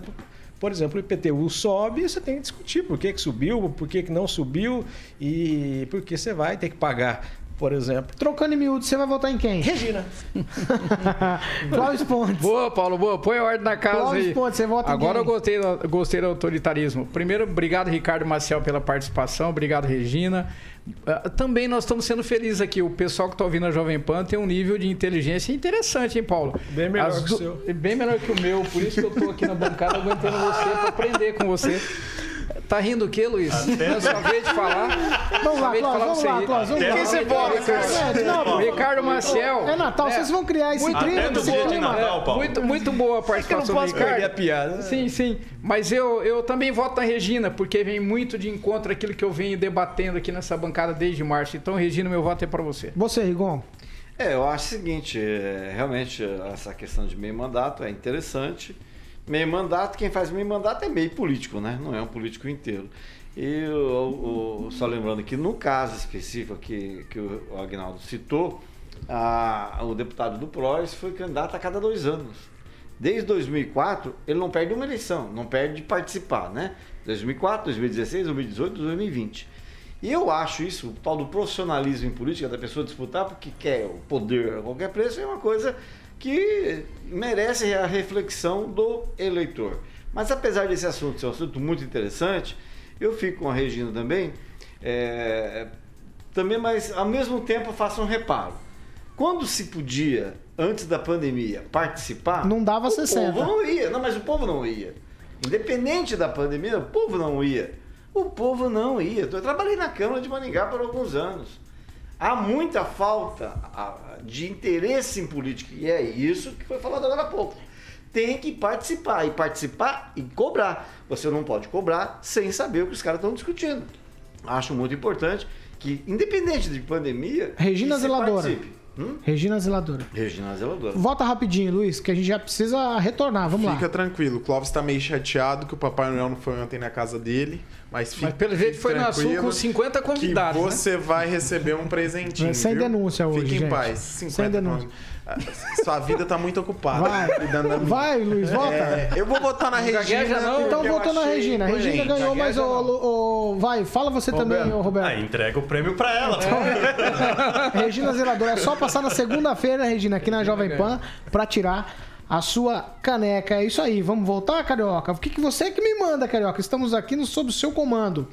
Por exemplo, o IPTU sobe, você tem que discutir por que, que subiu, por que, que não subiu e por que você vai ter que pagar, por exemplo. Trocando em miúdo, você vai votar em quem? Regina. Cláudio Pontes. Boa, Paulo, boa. Põe a ordem na casa Cláudio aí. Pontes, você vota em Agora quem? eu gostei, do- gostei do autoritarismo. Primeiro, obrigado, Ricardo Maciel, pela participação. Obrigado, Regina. Ah, também nós estamos sendo felizes aqui. O pessoal que está ouvindo a Jovem Pan tem um nível de inteligência interessante, hein, Paulo? Bem melhor As que o du- seu. Bem melhor que o meu. Por isso que eu estou aqui na bancada aguentando você para aprender com você. Tá rindo o quê, Luiz? É a sua vez de falar. Vamos lá, Cláudio, vamos lá. Cláudio, vamos Quem você É, não, Ricardo? Ricardo Maciel. É Natal, vocês vão criar esse clima, muito esse boa, clima. é, Muito, muito boa a participação posso do Ricardo. perder a piada. Sim, sim. Mas eu, eu também voto na Regina, porque vem muito de encontro aquilo que eu venho debatendo aqui nessa bancada desde março. Então, Regina, meu voto é para você. Você, Rigon. É, eu acho o seguinte, é, realmente essa questão de meio mandato é interessante. Meio mandato, quem faz meio mandato é meio político, né? Não é um político inteiro. E o- o- só lembrando que no caso específico que, que o Agnaldo citou, a- o deputado do PROS foi candidato a cada dois anos. Desde 2004, ele não perde uma eleição, não perde de participar, né? 2004, 2016, 2018, 2020. E eu acho isso, o tal do profissionalismo em política, da pessoa disputar porque quer o poder a qualquer preço, é uma coisa que merece a reflexão do eleitor. Mas apesar desse assunto ser um assunto muito interessante, eu fico com a Regina também, é, também, mas ao mesmo tempo faço um reparo. Quando se podia, antes da pandemia, participar, Não dava o 60. povo não ia. Não, mas o povo não ia. Independente da pandemia, o povo não ia. O povo não ia. Eu trabalhei na Câmara de Maningá por alguns anos. Há muita falta de interesse em política. E é isso que foi falado agora há pouco. Tem que participar. E participar e cobrar. Você não pode cobrar sem saber o que os caras estão discutindo. Acho muito importante que, independente de pandemia, Regina Zeladora. participe. Regina Zeladora. Regina Zeladora. Volta rapidinho, Luiz, que a gente já precisa retornar. Vamos Fica lá. tranquilo. O Clóvis tá meio chateado que o Papai Noel não foi ontem na casa dele. Mas, fique, Mas pelo jeito foi na Sul tranquilo com 50 convidados. Que né? você vai receber um presentinho. Sem viu? denúncia hoje, Fique em gente. paz. Sem 50 denúncia. Ah, Sua vida tá muito ocupada. Vai. cuidando da minha. Vai, Luiz, volta. É, eu vou votar na Regina. não. Então voltou na Regina. Regina ganhou, mas o, o- o- Vai, fala você também, ô, Roberto. Ah, entrega o prêmio pra ela. Regina Zeladora, é só passar na segunda-feira, Regina, aqui na Jovem Pan, pra tirar a sua caneca. É isso aí, vamos voltar, Carioca? O que, que você que me manda, Carioca? Estamos aqui no, sob o seu comando.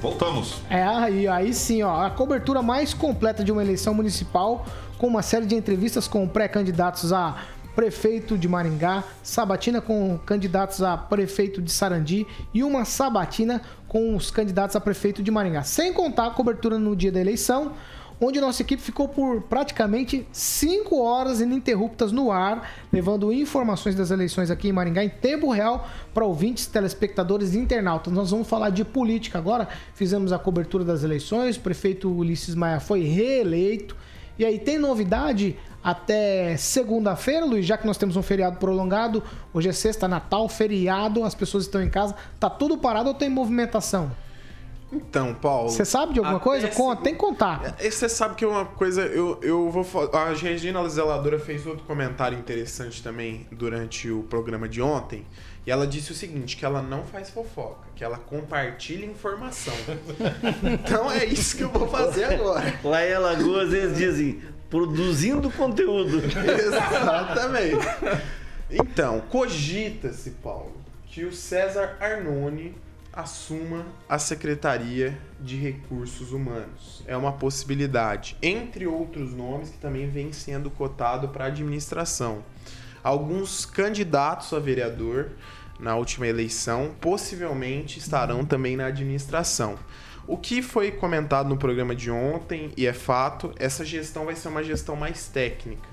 Voltamos. É, aí, aí sim, ó, a cobertura mais completa de uma eleição municipal, com uma série de entrevistas com pré-candidatos a prefeito de Maringá, sabatina com candidatos a prefeito de Sarandi e uma sabatina com os candidatos a prefeito de Maringá. Sem contar a cobertura no dia da eleição, onde nossa equipe ficou por praticamente 5 horas ininterruptas no ar, levando informações das eleições aqui em Maringá em tempo real para ouvintes, telespectadores e internautas. Nós vamos falar de política agora. Fizemos a cobertura das eleições, o prefeito Ulisses Maia foi reeleito. E aí, tem novidade até segunda-feira, Luiz, já que nós temos um feriado prolongado. Hoje é sexta, Natal, feriado, as pessoas estão em casa. Tá tudo parado ou tem movimentação? Então, Paulo. Você sabe de alguma coisa? Conta, tem que contar. E Você sabe que é uma coisa, eu, eu vou A Regina Zeladora fez outro comentário interessante também durante o programa de ontem. E ela disse o seguinte: que ela não faz fofoca, que ela compartilha informação. então é isso que eu vou fazer agora. Lá em Alagoas eles dizem produzindo conteúdo. Exatamente. Então, cogita-se, Paulo, que o César Arnone assuma a Secretaria de Recursos Humanos. É uma possibilidade, entre outros nomes que também vem sendo cotado para a administração. Alguns candidatos a vereador na última eleição possivelmente estarão também na administração. O que foi comentado no programa de ontem, e é fato, essa gestão vai ser uma gestão mais técnica.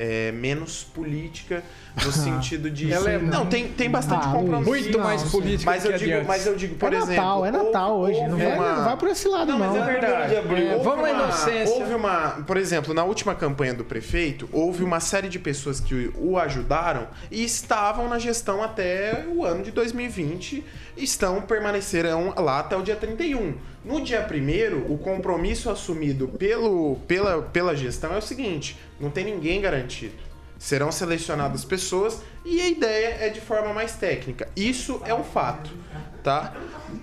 É, menos política no sentido de Ela é não tem, tem bastante Ah, compromisso Muito mais Não, política mas que eu a digo mas eu digo por é exemplo Natal, é Natal houve- hoje. Não houve vai, uma- não vai por esse lado, não. não, mas é verdade. de abril. Houve Vamos uma- inocência. Houve uma, por exemplo, na última campanha do prefeito, houve uma série de pessoas que o ajudaram e estavam na gestão até o ano de 2020, estão permanecerão lá até o dia 31. No dia 1 o compromisso assumido pelo, pela, pela gestão é o seguinte: não tem ninguém garantido. Serão selecionadas pessoas e a ideia é de forma mais técnica. Isso é um fato, tá?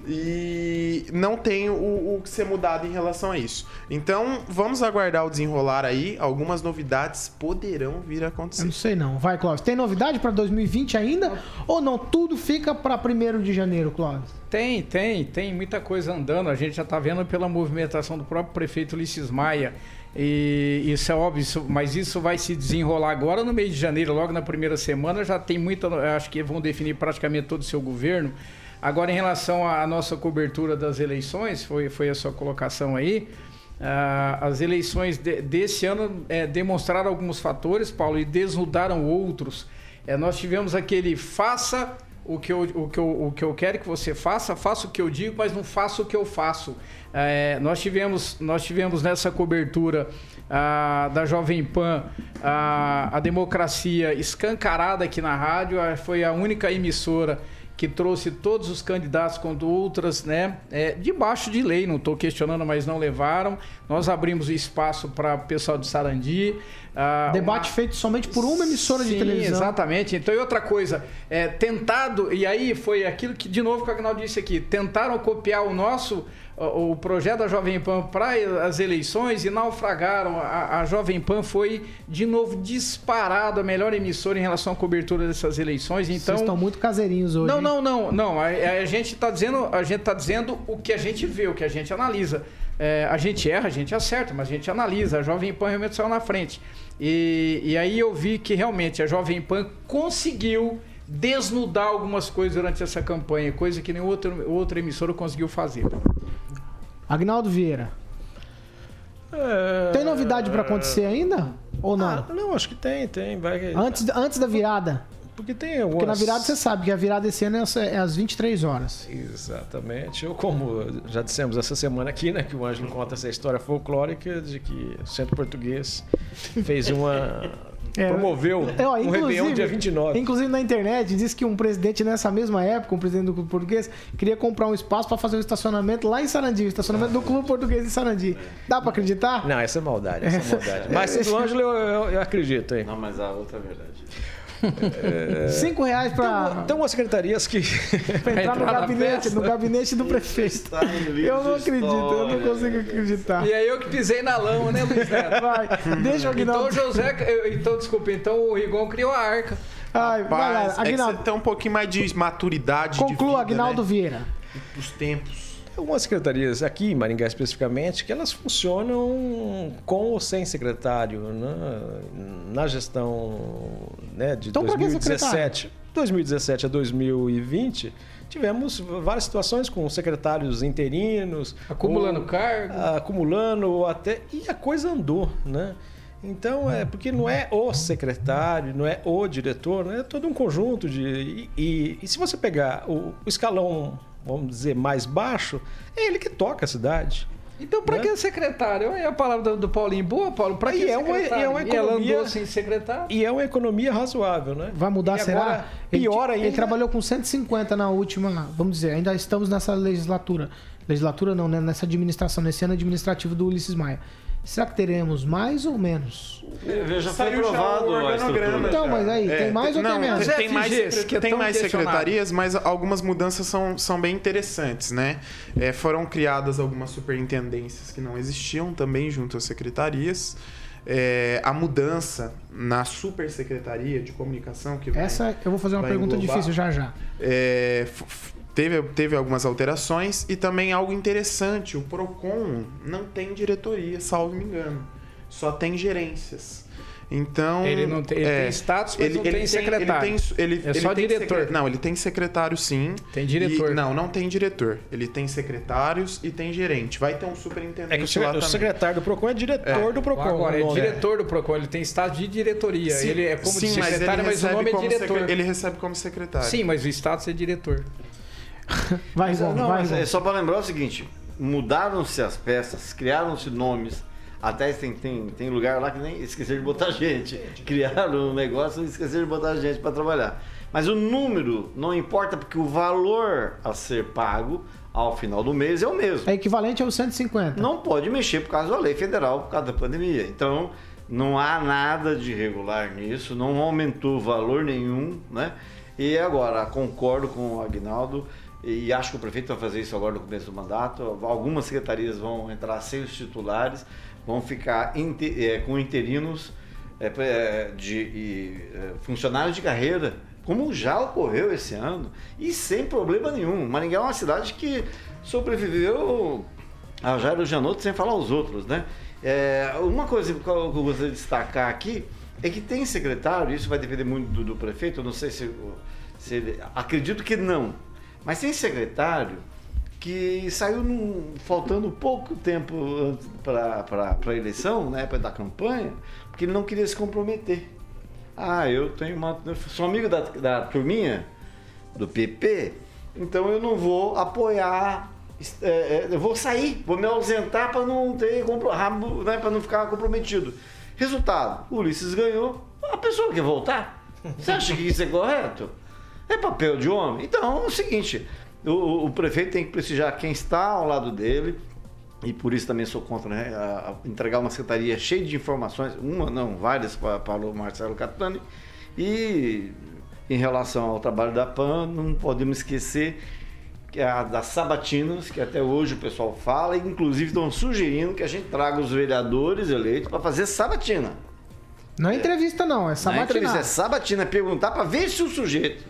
E não tem o, o que ser mudado em relação a isso. Então, vamos aguardar o desenrolar aí. Algumas novidades poderão vir a Eu acontecer. não sei não. Vai, Clóvis. Tem novidade para 2020 ainda? Ou não? Tudo fica para 1 de janeiro, Clóvis? Tem, tem, tem muita coisa andando. A gente já está vendo pela movimentação do próprio prefeito Ulisses Maia. E isso é óbvio, mas isso vai se desenrolar agora no mês de janeiro, logo na primeira semana. Já tem muita. Acho que vão definir praticamente todo o seu governo. Agora, em relação à nossa cobertura das eleições, foi, foi a sua colocação aí. ah, as eleições de- desse ano eh, demonstraram alguns fatores, Paulo, e desnudaram outros. Eh, nós tivemos aquele faça o que, eu, o, que eu, o que eu quero que você faça, faça o que eu digo, mas não faça o que eu faço. É, nós, tivemos, nós tivemos nessa cobertura ah, da Jovem Pan ah, a democracia escancarada aqui na rádio, foi a única emissora que trouxe todos os candidatos quanto outras, né, é, debaixo de lei, não estou questionando, mas não levaram. Nós abrimos o espaço para o pessoal de Sarandi. ah, Debate uma- feito somente por uma emissora de Sim, televisão. Exatamente. Então, e outra coisa, é, tentado, e aí foi aquilo que, de novo, que o Agnaldo disse aqui, tentaram copiar o nosso, o, o projeto da Jovem Pan para as eleições e naufragaram. A, a Jovem Pan foi, de novo, disparado a melhor emissora em relação à cobertura dessas eleições. Então, Vocês estão muito caseirinhos hoje. não, não, não, não. A, a gente está dizendo, a gente tá dizendo o que a gente vê, o que a gente analisa. É, a gente erra, a gente acerta, mas a gente analisa. A Jovem Pan realmente saiu na frente. E, e aí eu vi que realmente a Jovem Pan conseguiu desnudar algumas coisas durante essa campanha, coisa que nenhuma outra, outra emissora conseguiu fazer. Agnaldo Vieira. Tem novidade para acontecer ainda? Ou não? Ah, não, acho que tem, tem. Vai... Antes, antes da virada. Porque tem algumas... Porque na virada você sabe que a virada esse ano é é às 23 horas. Exatamente. Ou como já dissemos essa semana aqui, né? Que o Ângelo conta essa história folclórica de que o Centro Português fez uma... É, promoveu é, ó, um Réveillon dia 29. Inclusive na internet diz que um presidente nessa mesma época, um presidente do Clube Português, queria comprar um espaço para fazer um estacionamento lá em Sarandi, o estacionamento do Clube Português em Sarandi. Dá para acreditar? Não, essa é maldade, essa é maldade. Mas do Ângelo eu, eu- eu acredito, hein? Não, mas a outra é verdade. É... Cinco reais para Tem umas secretarias que. entrar no gabinete, no gabinete do prefeito. Eu não acredito, eu não consigo acreditar. E aí eu que pisei na lama, né, Luiz Neto? Vai, deixa o Então Aguinaldo. o José. eu- Então, desculpa, então o Rigon criou a arca. Ai, vai lá, Mas é que Aguinaldo. você tem um pouquinho mais de maturidade Conclua, de vida, Aguinaldo né? Vieira. Os tempos. Algumas secretarias aqui em Maringá especificamente que elas funcionam com ou sem secretário né? na gestão né, de Então, pra que 2017. 2017 a 2020 tivemos várias situações com secretários interinos Acumulando ou- cargo. acumulando ou até e a coisa andou, né? Então é porque não é o secretário, não é o diretor, né? é todo um conjunto de e, e- e se você pegar o, o escalão, vamos dizer mais baixo, é ele que toca a cidade. Então, pra Né? que secretário? Aí a palavra do, Paulinho, boa, Paulo, pra que E é uma- secretário? é uma E ela economia- andou sem secretário? E é uma economia razoável, né? Vai mudar, E será? agora, pior ainda. Ele trabalhou com 150 na última, vamos dizer, ainda estamos nessa legislatura. Legislatura não, né? Nessa administração, nesse ano administrativo do Ulisses Maia. Será que teremos mais ou menos? Já foi aprovado o organograma. Então, mas aí, tem mais ou não, tem menos? Tem mais, FGs, secre- que é tem mais secretarias, mas algumas mudanças são, são bem interessantes, né? É, foram criadas algumas superintendências que não existiam também junto às secretarias. É, a mudança na supersecretaria de comunicação que vai- Essa eu vou fazer uma pergunta englobar. difícil já já. É, teve, teve algumas alterações e também algo interessante: o PROCON não tem diretoria, salvo me engano, só tem gerências. Então. Ele não tem- ele tem status, mas não tem secretário. Ele tem, ele, É ele só tem diretor. secre- Não, ele tem secretário sim. Tem diretor. E- não, não tem diretor. Ele tem secretários e tem gerente. Vai ter um superintendente É que o, lá secre- o também. secretário do PROCON é diretor do PROCON. Agora, é o nome. diretor do PROCON, ele tem status de diretoria. Sim, ele é como sim, secretário, mas, o recebe nome é diretor. secre- Ele recebe como secretário. Sim, mas o status é diretor. Vai, Mas, Gon, não, vai, mas Gon. é só para lembrar o seguinte: mudaram-se as peças, criaram-se nomes. Até tem, tem, tem lugar lá que nem esqueceram de botar gente. Criaram um negócio e esqueceram de botar gente para trabalhar. Mas o número não importa, porque o valor a ser pago ao final do mês é o mesmo. É equivalente aos 150. Não pode mexer por causa da lei federal, por causa da pandemia. Então, não há nada de irregular nisso, não aumentou valor nenhum, né? E agora, concordo com o Agnaldo e acho que o prefeito vai fazer isso agora no começo do mandato. Algumas secretarias vão entrar sem os titulares, vão ficar inte- eh, com interinos eh, eh, de e, eh, funcionários de carreira, como já ocorreu esse ano, e sem problema nenhum. Maringá é uma cidade que sobreviveu a Jairo Janotto sem falar os outros, né? É, uma coisa que eu gostaria de destacar aqui é que tem secretário, isso vai depender muito do, do prefeito, eu não sei se, se ele, acredito que não, mas tem secretário que saiu num- faltando pouco tempo para a eleição, né, para da campanha, porque ele não queria se comprometer. Ah, eu tenho uma. Eu sou amigo da, da turminha do PP, então eu não vou apoiar. é, é, eu vou sair, vou me ausentar para não ter né, para não ficar comprometido. Resultado: Ulisses ganhou, a pessoa quer voltar. Você acha que isso é correto? É papel de homem? Então é o seguinte: o, o- prefeito tem que prestigiar quem está ao lado dele, e por isso também sou contra né, a- a entregar uma secretaria cheia de informações, uma não, várias para, o Marcelo Catani. E em relação ao trabalho da PAN, não podemos esquecer que a, das sabatinas, que até hoje o pessoal fala, e inclusive estão sugerindo que a gente traga os vereadores eleitos para fazer sabatina. Não é entrevista, não, é Não é sabatina. entrevista, é sabatina, é perguntar para ver se o sujeito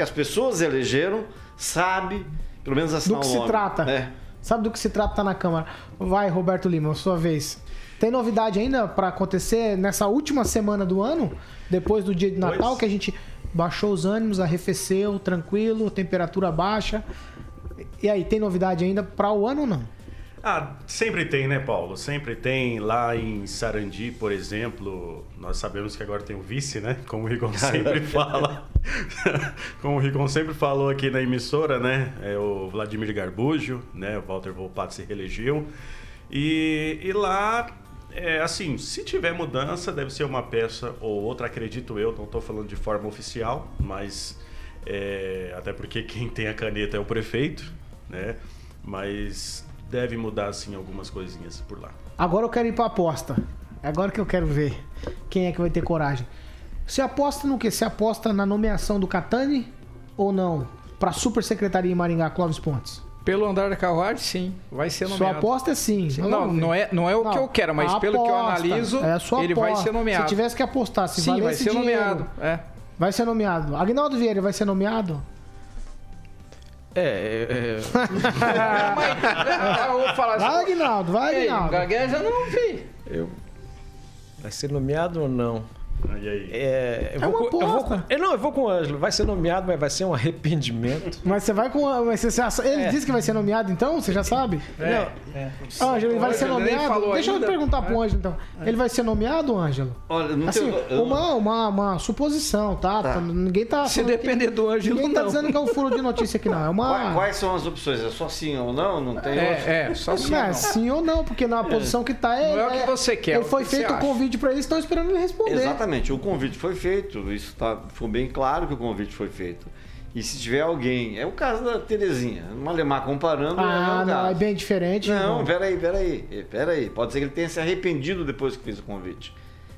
que as pessoas elegeram sabe, pelo menos assinar Do que o se nome, trata. né? Sabe do que se trata tá na Câmara. Vai, Roberto Lima, sua vez. Tem novidade ainda para acontecer nessa última semana do ano, depois do dia de Natal, Pois. que a gente baixou os ânimos, arrefeceu, tranquilo, temperatura baixa. E aí, tem novidade ainda para o ano ou não? Ah, sempre tem, né, Paulo? Sempre tem. Lá em Sarandi, por exemplo, nós sabemos que agora tem o vice, né? Como o Igor sempre fala. Como o Ricon sempre falou aqui na emissora, né? É o Vladimir Garbujo, né? O Walter Volpato se reelegeu. E, e lá, é, assim, se tiver mudança, deve ser uma peça ou outra, acredito eu. Não estou falando de forma oficial, mas é, até porque quem tem a caneta é o prefeito, né? Mas deve mudar, assim, algumas coisinhas por lá. Agora eu quero ir pra aposta. É agora que eu quero ver quem é que vai ter coragem. Você aposta no quê? Você aposta na nomeação do Catani ou não? Pra super secretaria em Maringá, Clóvis Pontes. Pelo andar da carruagem, sim. Vai ser Sua nomeado. aposta é sim. Sim, Não, não é, não é o que eu quero, mas pelo que eu aposta. analiso, é sua ele vai aposta. ser nomeado. Se tivesse que apostar, se Sim, vai ser dinheiro, nomeado. É. Vai ser nomeado. Agnaldo Vieira vai ser nomeado? É, é, eu vou falar assim. Vai, Agnaldo, vai, Ei, Agnaldo. gagueja não vi. eu, vai ser nomeado ou não? E aí? É, eu É vou uma com, eu vou com- eu não, eu vou com o Ângelo. Vai ser nomeado, mas vai ser um arrependimento. Mas você vai com. Mas você, você- ele É. disse que vai ser nomeado, então? Você já sabe? É. Não. Ângelo, ele vai ser nomeado? Deixa eu ainda. perguntar pro Ângelo, então. Ele vai ser nomeado, Ângelo? Olha, não Assim, tem. eu- uma, uma, uma suposição, tá? Tá. Ninguém tá. Se depender que, do Ângelo, Ninguém tá não. dizendo que é um furo de notícia aqui, não. É uma. Quais, quais são as opções? É só sim ou não? Não tem? É, é, só sim. É não. sim ou não, porque na posição que tá é. Não é o que você quer, é Ele foi feito o convite pra eles, estão esperando ele responder. Exatamente, o convite foi feito, isso tá, ficou bem claro que o convite foi feito. E se tiver alguém, é o caso da Terezinha, Malemar comparando, Ah, é não, é bem diferente. Não, irmão. peraí, peraí, peraí. Pode ser que ele tenha se arrependido depois que fez o convite.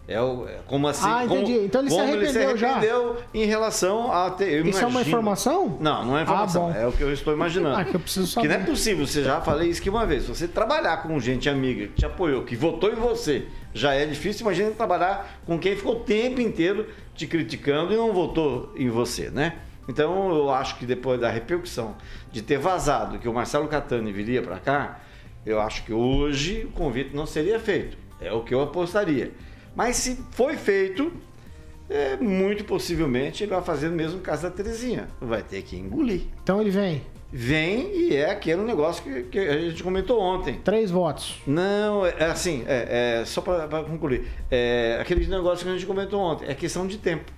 É, o, é como assim? Ah, como- entendi. Então ele se como arrependeu já. arrependeu em relação a ter. Isso é uma informação? Não, não é informação. Ah, é o que eu estou imaginando. Ah, que eu preciso Que saber. não é possível, você já falei isso aqui uma vez. Se você trabalhar com gente amiga que te apoiou, que votou em você, já é difícil. Imagina trabalhar com quem ficou o tempo inteiro te criticando e não votou em você, né? Então eu acho que depois da repercussão de ter vazado que o Marcelo Catani viria para cá, eu acho que hoje o convite não seria feito. É o que eu apostaria. Mas se foi feito, é, muito possivelmente ele vai fazer o mesmo caso da Terezinha. Vai ter que engolir. Então ele vem. Vem e é aquele negócio que, que a gente comentou ontem. Três votos. Não, é é assim, é, é, só para concluir. É, aquele negócio que a gente comentou ontem. É questão de tempo.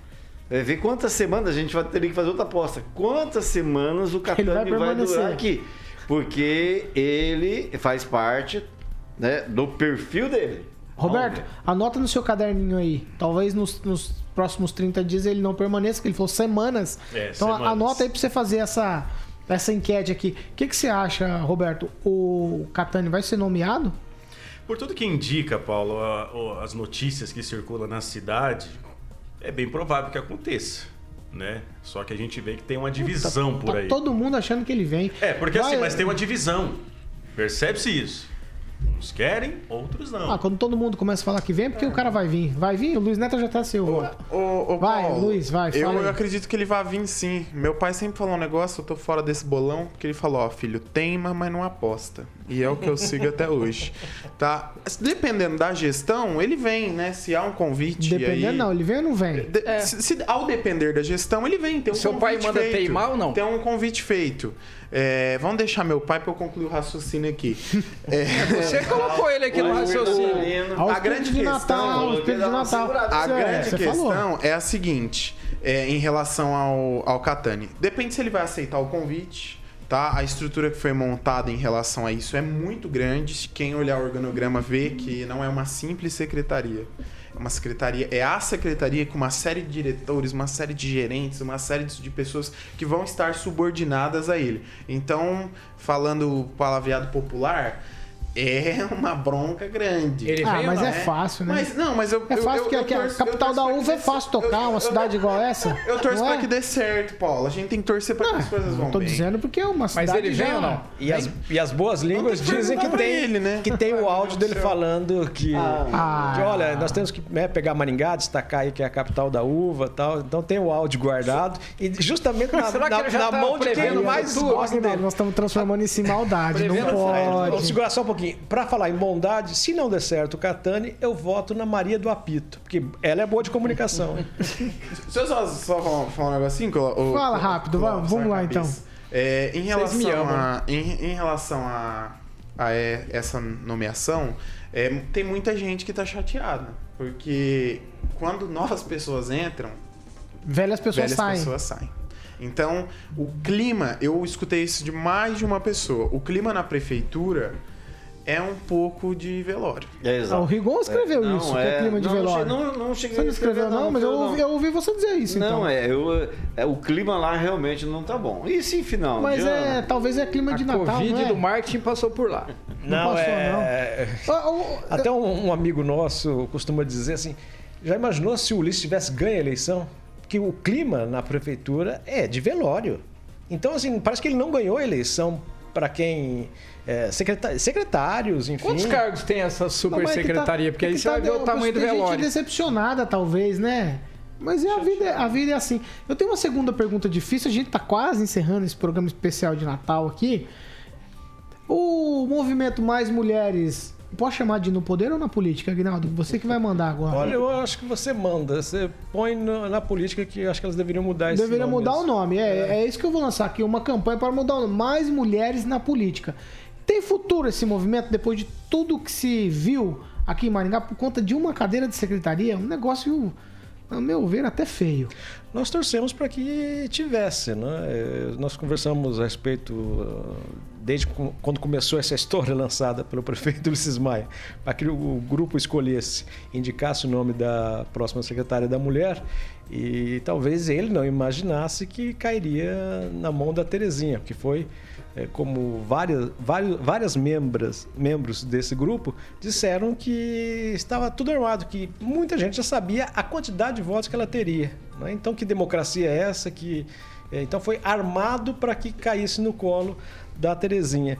É, ver quantas semanas a gente vai ter que fazer outra aposta. Quantas semanas o Ele vai vai, durar aqui? Porque ele faz parte né, do perfil dele. Roberto, anota no seu caderninho aí. Talvez nos, nos próximos 30 dias ele não permaneça, que ele falou semanas. É, então semanas. anota aí pra você fazer essa, essa enquete aqui. O que, que você acha, Roberto? O Catani vai ser nomeado? Por tudo que indica, Paulo, a- as notícias que circulam na cidade, é bem provável que aconteça, né? Só que a gente vê que tem uma divisão por tá aí. todo mundo achando que ele vem. É, porque Vai- assim, mas tem uma divisão. Percebe-se isso. Uns querem, outros não. Ah, quando todo mundo começa a falar que vem, é porque o cara vai vir. Vai vir? O Luiz Neto já tá seu voto. Ô, ô, Vai, Paulo, Luiz, vai, Eu, eu acredito que ele vai vir sim. Meu pai sempre falou um negócio, eu tô fora desse bolão, porque ele falou, ó, filho, teima, mas não aposta. E é o que eu sigo até hoje. Tá? Dependendo da gestão, ele vem, né? Se há um convite. Dependendo, aí... não, ele vem ou não vem? De- se, se- ao depender da gestão, ele vem. Tem um Seu convite pai manda feito. teimar ou não? Tem um convite feito. É, vamos deixar meu pai para eu concluir o raciocínio aqui. É, Você colocou ele aqui no raciocínio. A grande questão, a É, grande você questão é a seguinte, é, em relação ao, ao Catani. Depende se ele vai aceitar o convite, tá? A estrutura que foi montada em relação a isso é muito grande. Se Quem olhar o organograma vê que não é uma simples secretaria. Uma secretaria, é a secretaria com uma série de diretores, uma série de gerentes, uma série de pessoas que vão estar subordinadas a ele. Então, falando palavreado popular, é uma bronca grande. Ele Ah, mas ou é não? fácil, né? Mas não, mas eu É eu- fácil eu- porque eu aqui a torço- capital da que uva é fácil tocar, eu- uma eu- cidade igual essa. Eu torço não pra é? que dê certo, Paulo. A gente tem que torcer pra que as coisas vão Tô bem. dizendo porque é uma Mas cidade ele vem ou não? E as, e as boas línguas que dizem que tem, ele, né? que tem o áudio dele falando que, Ah. que, olha, nós temos que né, pegar Maringá, destacar aí que é a capital da uva tal. Então tem o áudio guardado. E justamente na, que na- ele já na tá mão de quem mais gosta dele. nós estamos transformando isso em maldade, não Prevendo Vamos pode. segurar só um pouquinho. Pra falar em bondade, se não der certo o Catani, eu voto na Maria do Apito, porque ela é boa de comunicação. Deixa eu só, só falar, falar um negocinho. que o- o- Fala rápido, vamos- vamos lá, então. É, em me relação amam. a, em, em relação a, a essa nomeação, é, tem muita gente que tá chateada. Porque quando novas pessoas entram, Velhas pessoas velhas saem. pessoas saem. Então, o clima, eu escutei isso de mais de uma pessoa. O clima na prefeitura é um pouco de velório. É, exato. O Rigon escreveu É, não, isso, que é é- clima de não, velório. Não, não cheguei Você não a escrever, escreveu, não, mas eu ouvi, eu ouvi você dizer isso, Não, então. é, eu, é, o clima lá realmente não tá bom. E sim, final Mas de é, ano? talvez é clima de Natal, Covid não é? do marketing passou por lá. Não passou, é... Até um, um amigo nosso costuma dizer assim: já imaginou se o Ulisses tivesse ganho a eleição? Que o clima na prefeitura é de velório. Então, assim, parece que ele não ganhou a eleição para quem. É, secretários, enfim. Quantos cargos tem essa super Não, mas é tá- secretaria? Porque é aí você tá- vai ver o tamanho do tem gente velório. decepcionada, talvez, né? Mas é a vida, a vida é assim. Eu tenho uma segunda pergunta difícil. A gente tá quase encerrando esse programa especial de Natal aqui. O movimento Mais Mulheres, posso chamar de no poder ou na política, Aguinaldo? Você que vai mandar agora. Olha, eu acho que você manda. Você põe no- na política que eu acho que elas deveriam mudar esse Deveria nome mudar mesmo. o nome. É, é isso que eu vou lançar aqui. Uma campanha para mudar o nome. Mais mulheres na política. Tem futuro esse movimento depois de tudo que se viu aqui em Maringá por conta de uma cadeira de secretaria? Um negócio, a meu ver, até feio. Nós torcemos para que tivesse, né? Eh, Nós conversamos a respeito, ah, desde quando começou essa história lançada pelo prefeito Ulisses Maia, para que o grupo escolhesse, indicasse o nome da próxima secretária da mulher, e talvez ele não imaginasse que cairia na mão da Terezinha, que foi eh, como várias, vários, várias membras, membros desse grupo disseram que estava tudo armado, que muita gente já sabia a quantidade de votos que ela teria. né? Então, que democracia é essa? Que, eh, então, foi armado para que caísse no colo da Terezinha.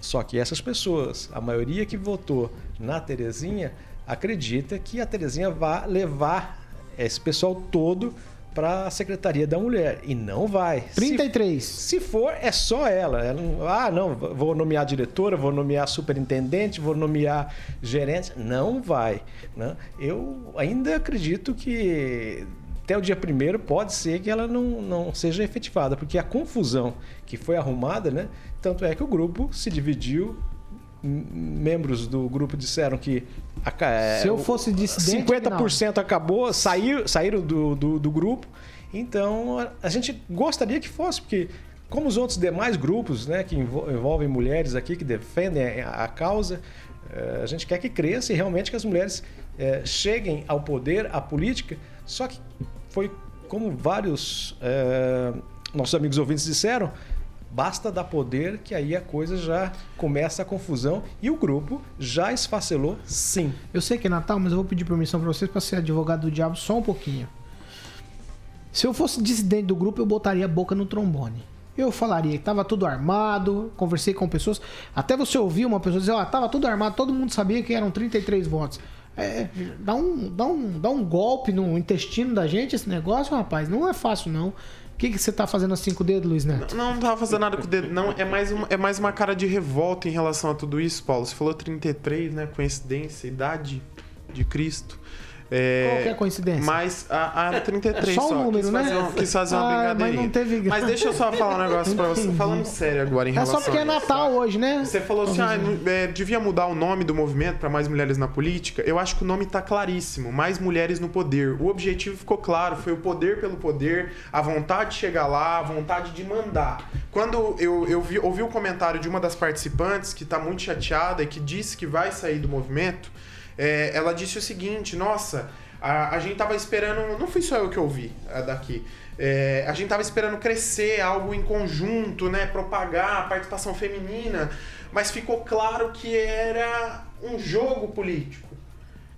Só que essas pessoas, a maioria que votou na Terezinha, acredita que a Terezinha vai levar esse pessoal todo para a Secretaria da Mulher. E não vai. 33. Se, se for, é só ela. Ela não- ah, não, vou nomear diretora, vou nomear superintendente, vou nomear gerente. Não vai. Né? Eu ainda acredito que até o dia primeiro pode ser que ela não, não seja efetivada, porque a confusão que foi arrumada, né? Tanto é que o grupo se dividiu. Membros do grupo disseram que a é, Se eu fosse dissidente, 50% acabou, saiu, saíram do, do, do grupo. Então a, gente gostaria que fosse, porque como os outros demais grupos né, que envol- envolvem mulheres aqui, que defendem a, causa, eh, a gente quer que cresça e realmente que as mulheres eh, cheguem ao poder, à política. Só que foi como vários eh, nossos amigos ouvintes disseram, Basta dar poder que aí a coisa já começa a confusão e o grupo já esfacelou sim. Eu sei que é Natal, mas eu vou pedir permissão pra vocês pra ser advogado do diabo só um pouquinho. Se eu fosse dissidente do grupo, eu botaria a boca no trombone. Eu falaria tava tudo armado, conversei com pessoas. Até você ouvir uma pessoa dizer, ó, tava tudo armado, todo mundo sabia que eram 33 votos. É, dá um, dá, um, dá um golpe no intestino da gente esse negócio, rapaz. Não é fácil, não. Que, que você tá fazendo assim com o dedo, Luiz Neto? Não, não tava fazendo nada com o dedo, não. É mais, uma, é mais uma cara de revolta em relação a tudo isso, Paulo. Você falou 33, né? Coincidência, idade de Cristo. É, Qual que é coincidência? Mas a, a 33 É só um número, quis né? fazer, uma- quis fazer uma Ah, mas brincadeirinha. não teve. Mas deixa eu só falar um negócio pra você. Falando sério agora em É relação só porque é isso. Natal hoje, né? Você falou assim, ah, não- é, devia mudar o nome do movimento para mais mulheres na política. Eu acho que o nome tá claríssimo, mais mulheres no poder. O objetivo ficou claro, foi o poder pelo poder, a vontade de chegar lá, a vontade de mandar. Quando eu, eu vi- ouvi o comentário de uma das participantes que tá muito chateada e que disse que vai sair do movimento, é, ela disse o seguinte, nossa, a, a gente tava esperando, não fui só eu que ouvi a daqui, é, a gente tava esperando crescer algo em conjunto, né, propagar a participação feminina, mas ficou claro que era um jogo político.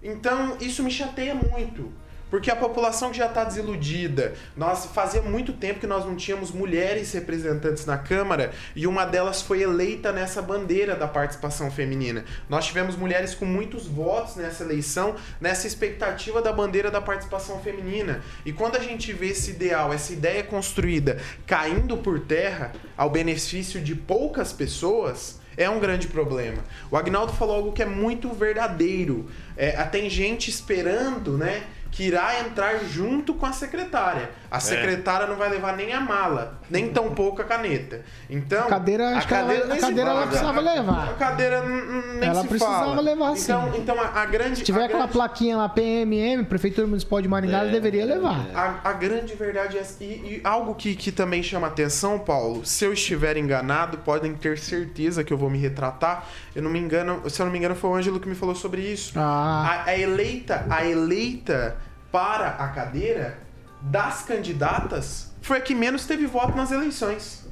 Então, isso me chateia muito. Porque a população que já está desiludida, nós fazia muito tempo que nós não tínhamos mulheres representantes na Câmara e uma delas foi eleita nessa bandeira da participação feminina. Nós tivemos mulheres com muitos votos nessa eleição, nessa expectativa da bandeira da participação feminina. E quando a gente vê esse ideal, essa ideia construída caindo por terra ao benefício de poucas pessoas, é um grande problema. O Agnaldo falou algo que é muito verdadeiro. É, tem gente esperando, né? Que irá entrar junto com a secretária. A secretária não vai levar nem a mala, nem tão pouco a caneta. Então, A cadeira, acho que ela- a cadeira ela precisava levar. A cadeira nem Ela se precisava fala. levar, sim. Então, então a, a grande Se tiver a aquela grande- plaquinha lá, PMM, Prefeitura Municipal de Maringá, ela deveria levar. A, a grande verdade é essa. E, e algo que, que também chama atenção, Paulo, se eu estiver enganado, podem ter certeza que eu vou me retratar. Eu não me engano, se eu não me engano, foi o Ângelo que me falou sobre isso. Ah. A, a eleita, a eleita para a cadeira das candidatas foi a que menos teve voto nas eleições.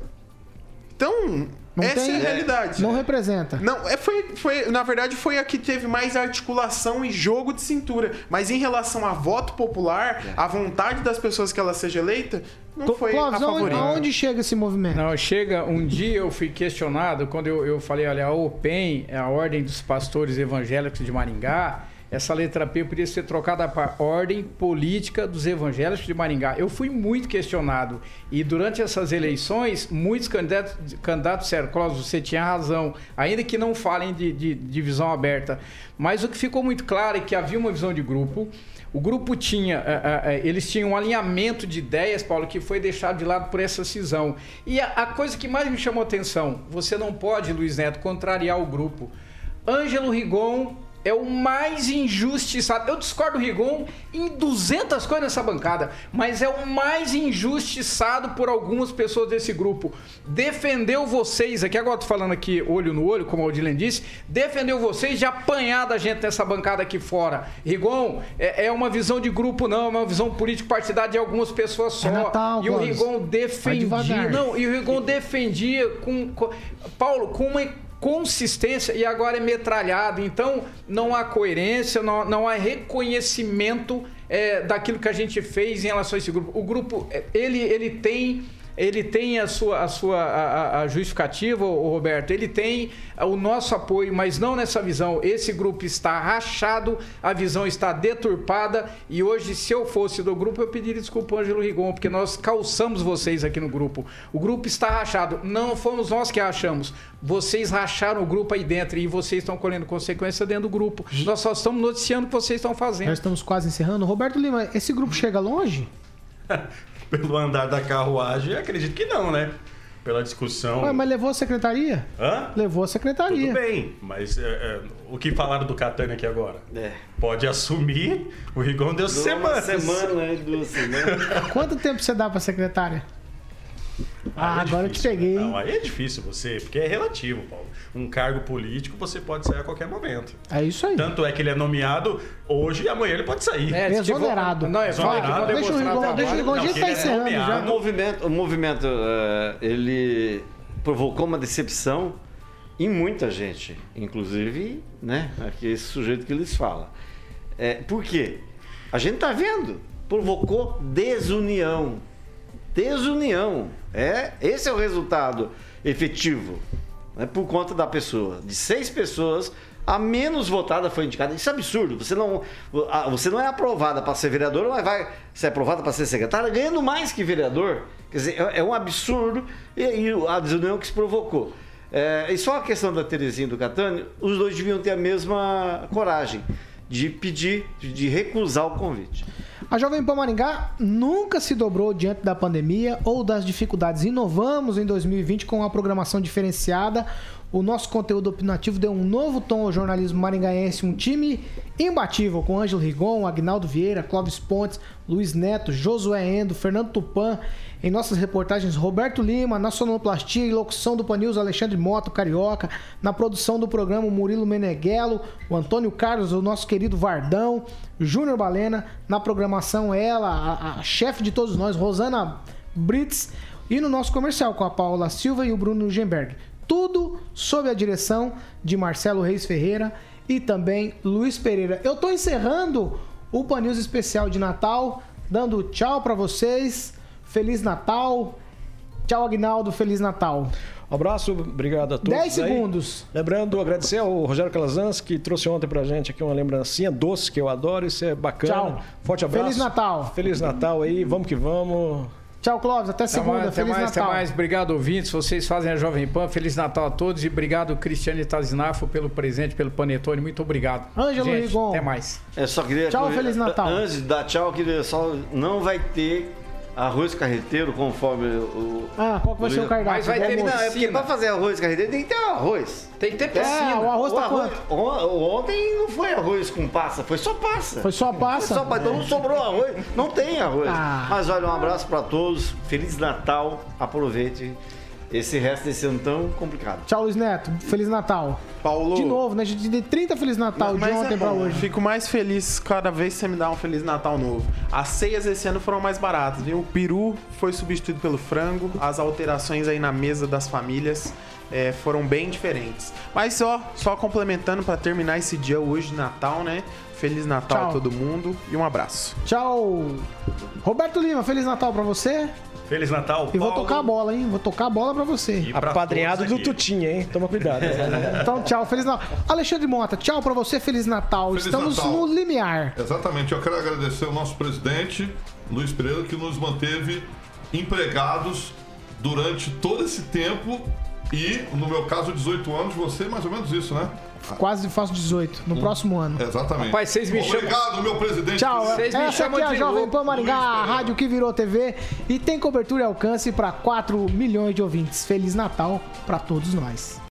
Então, Não essa tem- é a realidade. Não representa. Não, é, foi, foi, na verdade, foi a que teve mais articulação e jogo de cintura. Mas em relação a voto popular, a vontade das pessoas que ela seja eleita, não foi a Clóvis, aonde, favorita. aonde chega esse movimento? Não, chega, um dia eu fui questionado, quando eu, eu falei, olha, a OPEM, é a Ordem dos Pastores Evangélicos de Maringá, essa letra P podia ser trocada para Ordem Política dos Evangélicos de Maringá. Eu fui muito questionado. E durante essas eleições, muitos candidatos, candidatos disseram, Clóvis, você tinha razão, ainda que não falem de, de divisão aberta. Mas o que ficou muito claro é que havia uma visão de grupo, o grupo tinha, eh, eh, eles tinham um alinhamento de ideias, Paulo, que foi deixado de lado por essa cisão. E a, coisa que mais me chamou atenção, você não pode, Luiz Neto, contrariar o grupo. Ângelo Rigon é o mais injustiçado. Eu discordo do Rigon em 200 coisas nessa bancada, mas é o mais injustiçado por algumas pessoas desse grupo. Defendeu vocês, aqui agora eu tô falando aqui olho no olho, como o Odilene disse, defendeu vocês de apanhar da gente nessa bancada aqui fora. Rigon, é, é uma visão de grupo não, é uma visão político-partidária de algumas pessoas só. É Natal, e o. Rigon defendia, não, e o Rigon defendia com, com- Paulo, com uma consistência e agora é metralhado. Então não há coerência, não, não há reconhecimento é, daquilo que a gente fez em relação a esse grupo. O grupo, é, ele, ele tem. Ele tem a sua, a sua a, a- justificativa, o Roberto. Ele tem o nosso apoio, mas não nessa visão. Esse grupo está rachado, a visão está deturpada. E hoje, se eu fosse do grupo, eu pediria desculpa ao Ângelo Rigon, porque nós calçamos vocês aqui no grupo. O grupo está rachado. Não fomos nós que rachamos. Vocês racharam o grupo aí dentro e vocês estão colhendo consequência dentro do grupo. Nós só estamos noticiando o que vocês estão fazendo. Já estamos quase encerrando. Roberto Lima, esse grupo chega longe? Pelo andar da carruagem, acredito que não, né? Pela discussão. Ué, mas levou a secretaria? Hã? Levou a secretaria. Tudo bem, mas é, é, o que falaram do Catânia aqui agora? É. Pode assumir, o Rigon deu Deu semanas. Uma semana, né? Duas semanas. Quanto tempo você dá pra secretária? Ah, é agora eu te difícil. peguei. Não, aí é difícil você, porque é relativo, Paulo. Um cargo político você pode sair a qualquer momento. É isso aí. Tanto é que ele é nomeado hoje e amanhã ele pode sair. É, vão- Exonerado. Não, é exonerado. deixa o Rigon, deixa o Rigon, tá é encerrando O já. movimento, o movimento eh, ele provocou uma decepção em muita gente, inclusive, né, aqui esse sujeito que eles falam. É, por quê? A gente tá vendo, provocou desunião. Desunião. É, esse é o resultado efetivo, né, por conta da pessoa. De seis pessoas, a menos votada foi indicada. Isso é absurdo. Você não, você não é aprovada para ser vereador, mas vai ser aprovada para ser secretária, ganhando mais que vereador. Quer dizer, é, é um absurdo e, e a desunião que se provocou. É, e só a questão da Terezinha e do Catânio, os dois deviam ter a mesma coragem de pedir, de recusar o convite. A Jovem Pan Maringá nunca se dobrou diante da pandemia ou das dificuldades. Inovamos em 2020 com uma programação diferenciada. O nosso conteúdo opinativo deu um novo tom ao jornalismo maringaense, um time imbatível com Ângelo Rigon, Agnaldo Vieira, Clóvis Pontes, Luiz Neto, Josué Endo, Fernando Tupan. Em nossas reportagens, Roberto Lima, na sonoplastia e locução do Panils, Alexandre Moto, Carioca. Na produção do programa, Murilo Meneghello, o Antônio Carlos, o nosso querido Vardão, Júnior Balena. Na programação, ela, a, a chefe de todos nós, Rosana Brits. E no nosso comercial, com a Paula Silva e o Bruno Gemberg. Tudo sob a direção de Marcelo Reis Ferreira e também Luiz Pereira. Eu tô encerrando o Pan News especial de Natal, dando tchau pra vocês. Feliz Natal. Tchau, Agnaldo. Feliz Natal. Um abraço, obrigado a todos. 10 aí. segundos. Lembrando, agradecer ao Rogério Calazans, que trouxe ontem pra gente aqui uma lembrancinha doce que eu adoro, isso é bacana. Tchau. Forte abraço. Feliz Natal. Feliz Natal aí, vamos que vamos. Tchau, Clóvis. Até segunda. Até mais, Feliz até mais, Natal. até mais. Obrigado, ouvintes. Vocês fazem a Jovem Pan. Feliz Natal a todos. E obrigado, Cristiane Tazinafo, pelo presente, pelo panetone. Muito obrigado. Ângelo Gente, Rigon. Até mais. Eu só queria. Tchau, Feliz Natal. Antes de dar tchau, eu queria só. Não vai ter arroz carreteiro conforme o. Ah, qual que vai ser o cardápio? Mas vai do ter? Não, é porque pra fazer arroz carreteiro tem que ter arroz. Tem que ter É, piscina. o arroz tá arroz, quanto? on- Ontem não foi arroz com passa, foi só passa. Foi só passa? Foi só passa. Então não sobrou arroz. Não tem arroz. Ah. Mas olha, um abraço pra todos. Feliz Natal. Aproveite esse resto desse ano tão complicado. Tchau, Luiz Neto. Feliz Natal. Paulo. De novo, né? A gente deu 30 Feliz Natal de ontem é pra hoje. Fico mais feliz cada vez que você me dá um Feliz Natal novo. As ceias esse ano foram mais baratas, viu? O peru foi substituído pelo frango, as alterações aí na mesa das famílias é, foram bem diferentes. Mas só, só complementando pra terminar esse dia hoje de Natal, né? Feliz Natal Tchau. a todo mundo e um abraço. Tchau. Roberto Lima, Feliz Natal pra você. Feliz Natal, E vou Paulo. tocar a bola, hein? Vou tocar a bola pra você. E pra Apadrinhado do. Tutinha, hein? Toma cuidado. Então, tchau, Feliz Natal. Alexandre Mota, tchau pra você, Feliz Natal. Feliz Estamos Natal. no limiar. Exatamente. Eu quero agradecer ao nosso presidente, Luiz Pereira, que nos manteve empregados durante todo esse tempo. E, no meu caso, 18 anos, você mais ou menos isso, né? Quase faço 18 no próximo ano. Exatamente. Rapaz, vocês me chamam- Obrigado, meu presidente. Tchau. Vocês me Essa chamam aqui é a de Jovem louco, Pan Maringá, Luiz a Pereira. rádio que virou TV e tem cobertura e alcance para 4 milhões de ouvintes. Feliz Natal para todos nós.